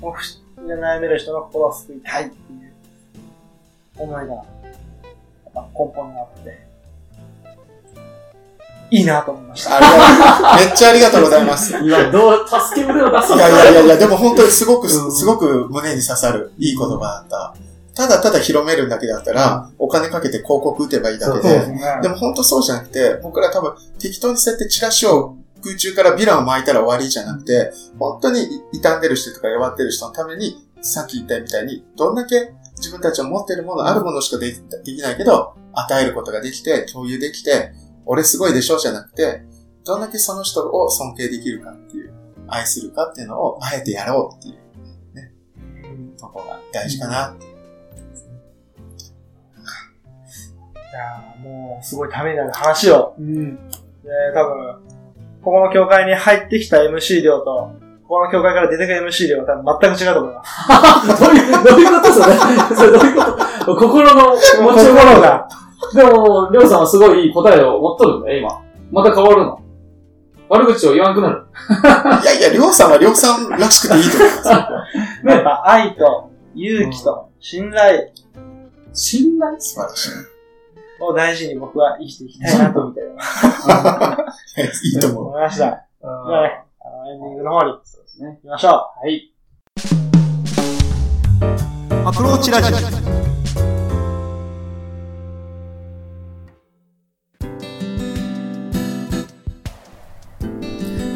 [SPEAKER 2] もう悩める人の心を救いたいっていう思いが、やっぱ根本にあって、いいなと思いました。
[SPEAKER 3] ありがとう。めっちゃありがとうございます。い
[SPEAKER 1] いや、どう、助け舟を出す
[SPEAKER 3] やいやいやいや、でも本当にすごく、すごく胸に刺さるいい言葉だった。ただただ広めるだけだったら、お金かけて広告打てばいいだけで、
[SPEAKER 2] ね
[SPEAKER 3] でも本当そうじゃなくて、僕ら多分適当にそうやってチラシを空中からヴィランを巻いたら終わりじゃなくて、本当に傷んでる人とか弱ってる人のために、さっき言ったみたいに、どんだけ自分たちの持ってるもの、あるものしかできないけど、与えることができて、共有できて、俺すごいでしょ？じゃなくて、どんだけその人を尊敬できるかっていう、愛するかっていうのを、あえてやろうっていう、ね、とこが大事かなっていう。
[SPEAKER 2] いやーもう、すごいためになる話を。
[SPEAKER 1] うん。
[SPEAKER 2] で、多分、ここの教会に入ってきた MC 量と、ここの教会から出てくる MC 量は多分全く違うと思います。[LAUGHS]
[SPEAKER 1] どういう、どういうことそれ？それどういうこと？[LAUGHS] 心の持ちよう
[SPEAKER 2] 心が。
[SPEAKER 1] でも、りょうさんはすごいいい答えを持っとるんだよ、今。また変わるの？悪口を言わんくなる。
[SPEAKER 3] いやいや、りょうさんはりょうさんらしくていいと思います。[LAUGHS]
[SPEAKER 2] やっぱ愛と勇気と信頼
[SPEAKER 1] 信頼？
[SPEAKER 3] 素晴らしい。
[SPEAKER 2] を大事に僕は生きていきたいなと、みたいな。
[SPEAKER 3] いいと思う。
[SPEAKER 2] 思いました。じゃあね、あのエンディングの方に
[SPEAKER 1] そうですね。
[SPEAKER 2] 行きましょう。
[SPEAKER 1] はい。
[SPEAKER 2] アプローチラジオ。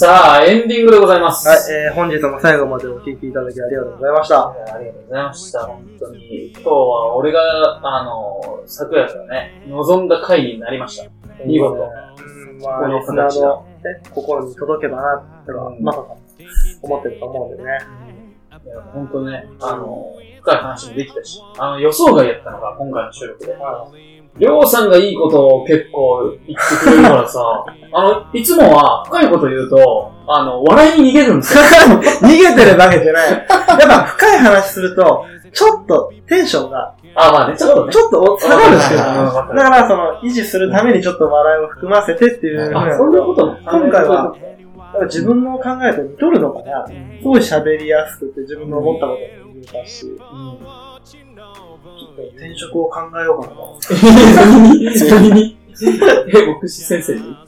[SPEAKER 1] さあ、エンディングでございます。
[SPEAKER 2] はい、えー、本日も最後までお聞きいただきありがとうございました。
[SPEAKER 1] ありがとうございました。本当に。今日は俺が、あの、昨夜からね、望んだ回になりました。見事。
[SPEAKER 2] うん、まあ、リスナーの、ね、心に届けばなってのは、まさか思ってると思うんでね。
[SPEAKER 1] いや、本当ね、あの、深い話もできたし、あの、予想外やったのが今回の収録で。りょうさんがいいことを結構言ってくれるからさ、[LAUGHS] あの、いつもは深いこと言うと、あの、笑いに逃げるんですよ。[LAUGHS]
[SPEAKER 2] 逃げてるわけじゃない。やっぱ深い話すると、ちょっとテンションが、
[SPEAKER 1] あ、まあね、ちょっとね。
[SPEAKER 2] ちょっと下がるんですよ。
[SPEAKER 1] うんわかる
[SPEAKER 2] だから、その、維持するためにちょっと笑いを含ませてっていう
[SPEAKER 1] あ、
[SPEAKER 2] な
[SPEAKER 1] そういうことも
[SPEAKER 2] 今回は、自分の考えと似とるのかな。すごい喋りやすくて自分の思ったことも言えたし、ちょっと転職を考えようかなと。
[SPEAKER 1] 何にえ、牧師先生に。[LAUGHS]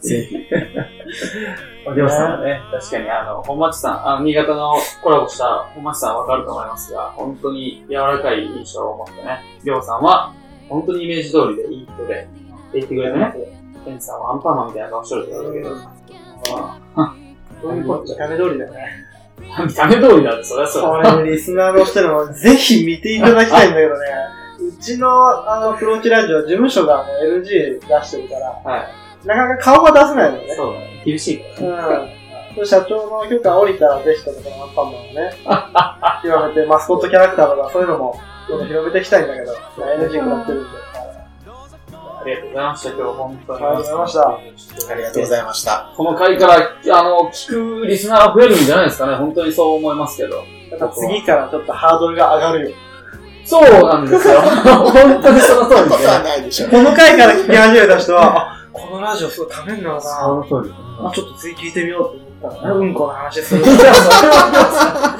[SPEAKER 1] でもさんね、確かにあの、本町さん、あの、新潟のコラボした本町さんわかると思いますが、本当に柔らかい印象を持ってね、りょうさんは、本当にイメージ通りでいい人で、言ってくれてね、ケンさんはアンパンマンみたいな顔してるって言われたけど、まあ、そういうこと
[SPEAKER 2] 見た目通りだよね。[LAUGHS]
[SPEAKER 1] 見た目通りだって、そりゃそうだ。
[SPEAKER 2] これ、リスナーの人にもぜひ見ていただきたいんだけどね。うちの、あの、プローチラジオ、事務所があの LG 出してるから、
[SPEAKER 1] はい。
[SPEAKER 2] なかなか顔が出せないのよね。
[SPEAKER 1] そうだね。厳しいからね。
[SPEAKER 2] うん。社長の許可降りたらぜひともこのアンパンマンをね、[LAUGHS] 広めて、マスコットキャラクターとかそういうのも、どんどん広めていきたいんだけど、まあ NG 食らってるんで。
[SPEAKER 1] ありがとうございました、今日本当に。
[SPEAKER 2] ありがとうございました
[SPEAKER 3] ありがとうございました。
[SPEAKER 1] この回から、あの、聞くリスナーが増えるんじゃないですかね。本当にそう思いますけど。
[SPEAKER 2] やっぱ次からちょっとハードルが上がるよ。
[SPEAKER 1] そうなんですよ。[LAUGHS] 本当にその通りで
[SPEAKER 3] ことはないでしょ。
[SPEAKER 2] この回から聞き始めた人は、[LAUGHS] あ、このラジオすごいためになるな
[SPEAKER 1] その通り。
[SPEAKER 2] あ、ちょっと次聞いてみようと思ったらね、うんこの話する。
[SPEAKER 1] それは、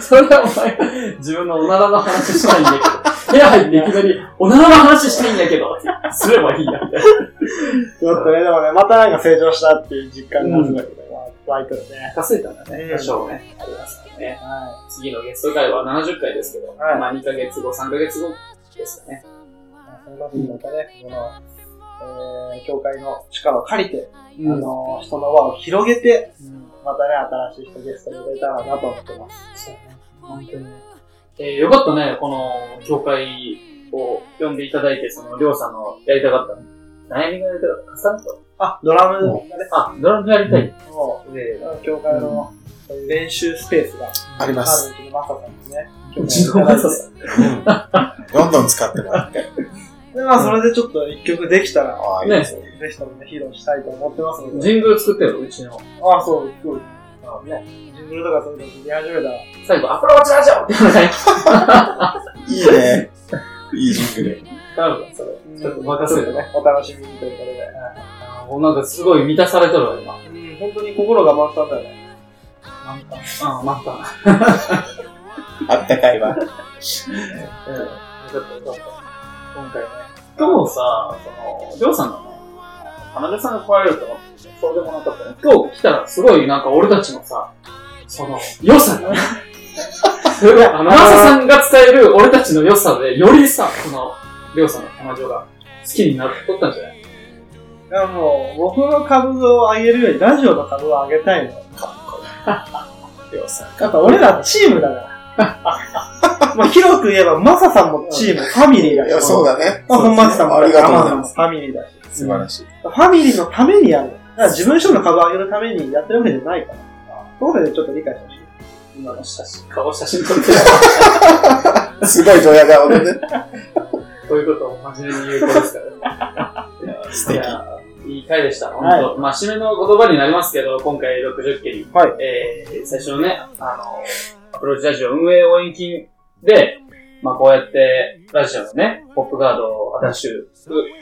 [SPEAKER 1] それはお前、自分のおならの話したいんだけど。部屋入っていきなり、おならの話したいんだけど、すればいいや、みたいな。
[SPEAKER 2] ちょっとね、でもね、またなんか成長したっていう実感がすごいね、湧いてるね。
[SPEAKER 1] 稼いだらね、多少ね、ありますからね。次のゲスト会は70回ですけど、
[SPEAKER 2] はい
[SPEAKER 1] まあ2ヶ月後、3ヶ月後ですかね。
[SPEAKER 2] そんな風にまたね、この、えー、教会の力を借りて、あの、人の輪を広げて、またね、新しい人ゲストに入れたらなと思ってます。
[SPEAKER 1] 本当にね。えー、よかったね、この、教会を呼んでいただいて、その、りょうさんのやりたかった、悩みがやりた
[SPEAKER 2] あ、ドラムがね、
[SPEAKER 1] あ、ドラムやりたい。
[SPEAKER 2] も
[SPEAKER 1] で、
[SPEAKER 2] う、教会のそういう練習スペースがあ
[SPEAKER 3] あります。
[SPEAKER 2] るうちのマサさんにね。
[SPEAKER 1] うちのマサさん。
[SPEAKER 3] どんどん使ってもらって。[LAUGHS]
[SPEAKER 2] で、まあ、それでちょっと一曲できたら、
[SPEAKER 3] ああ、いい
[SPEAKER 1] ね
[SPEAKER 3] ですね。
[SPEAKER 2] ぜひともね、披露したいと思ってますので。
[SPEAKER 1] ジングル作ってよ、うちの。
[SPEAKER 2] あ、そう、そう。あね、ジングルとかそういうの聞き始めたら、
[SPEAKER 1] 最後、アプローチラジオって言うのね。[LAUGHS] [LAUGHS]
[SPEAKER 3] いいね。いいジングル。
[SPEAKER 1] 頼むそれ。ちょっと任せるね。
[SPEAKER 2] ね、お楽しみにということで。
[SPEAKER 1] もうなんかすごい満たされとるわ、今。
[SPEAKER 2] うん、本当に心が満タンだよね。
[SPEAKER 1] 満タン。うん、満タン。
[SPEAKER 3] あったかいわ。
[SPEAKER 1] うん。よかったよかった。今回ね。今日さ、その、りょうさんがね、花田さんが来られると思って、そうでもなかったね。今日来たらすごいなんか俺たちのさ、その、良さがね、それは、マサさんが伝える俺たちの良さで、よりさ、この、りょうさんの彼女が好きになっとったんじゃない？
[SPEAKER 2] いやもう、僕の株を上げるよりラジオの株を上げたいのよ。
[SPEAKER 3] りょうさん。
[SPEAKER 2] やっぱ俺らチームだから。[LAUGHS] まあ広く言えば、マサさんもチーム、ファミリーだし。
[SPEAKER 3] いや、そうだね。
[SPEAKER 2] まあ、本松さんも
[SPEAKER 3] ありがとうございます。
[SPEAKER 2] ファミリーだし。
[SPEAKER 3] 素晴らしい。
[SPEAKER 2] ファミリーのためにやる。だから自分一人の株を上げるためにやってるわけじゃないから。そういうことでちょっと理解してほしい。
[SPEAKER 1] 今の写真、顔写真撮って [LAUGHS]
[SPEAKER 3] すごいドヤ顔でね。
[SPEAKER 1] こういうことを真面目に言う子ですからね。[LAUGHS]
[SPEAKER 3] 素敵。
[SPEAKER 1] いいい回でした、本当、
[SPEAKER 2] はい
[SPEAKER 1] まあ、締めの言葉になりますけど、今回60件に、
[SPEAKER 2] はい
[SPEAKER 1] えー、最初のね、あの、アプローチラジオ運営応援金で、まあ、こうやって、ラジオのね、ポップガードを新しく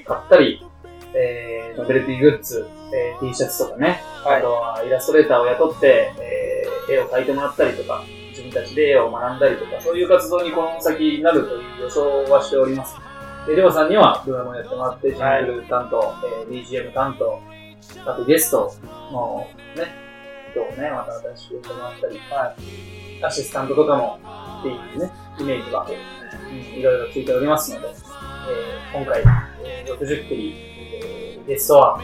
[SPEAKER 1] 買ったり、えー、ノベルティグッズ、えー、T シャツとかね、
[SPEAKER 2] はい
[SPEAKER 1] あとはイラストレーターを雇って、えー、絵を描いてもらったりとか、自分たちで絵を学んだりとか、そういう活動にこの先なるという予想はしております。で、りょうさんにはドラマやってもらって、ジングル担当、えー、BGM 担当、あとゲストのね、人をね、また新しく呼んでもらったり、はい、アシスタントとかもっていうね、イメージが、うん、いろいろついておりますので、えー、今回、えー、60組、えー、ゲストは、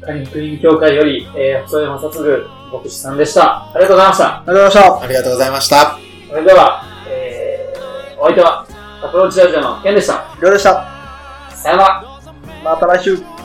[SPEAKER 1] カニクリーン協会より、えー、細山さつぐ牧師さんでした。ありがとうございました。
[SPEAKER 2] ありがとうございました。
[SPEAKER 3] ありがとうございました。
[SPEAKER 1] それでは、えー、お相手は、アプローチラジオのケンでした。
[SPEAKER 2] りょうでした。
[SPEAKER 1] さよなら。
[SPEAKER 2] また来週。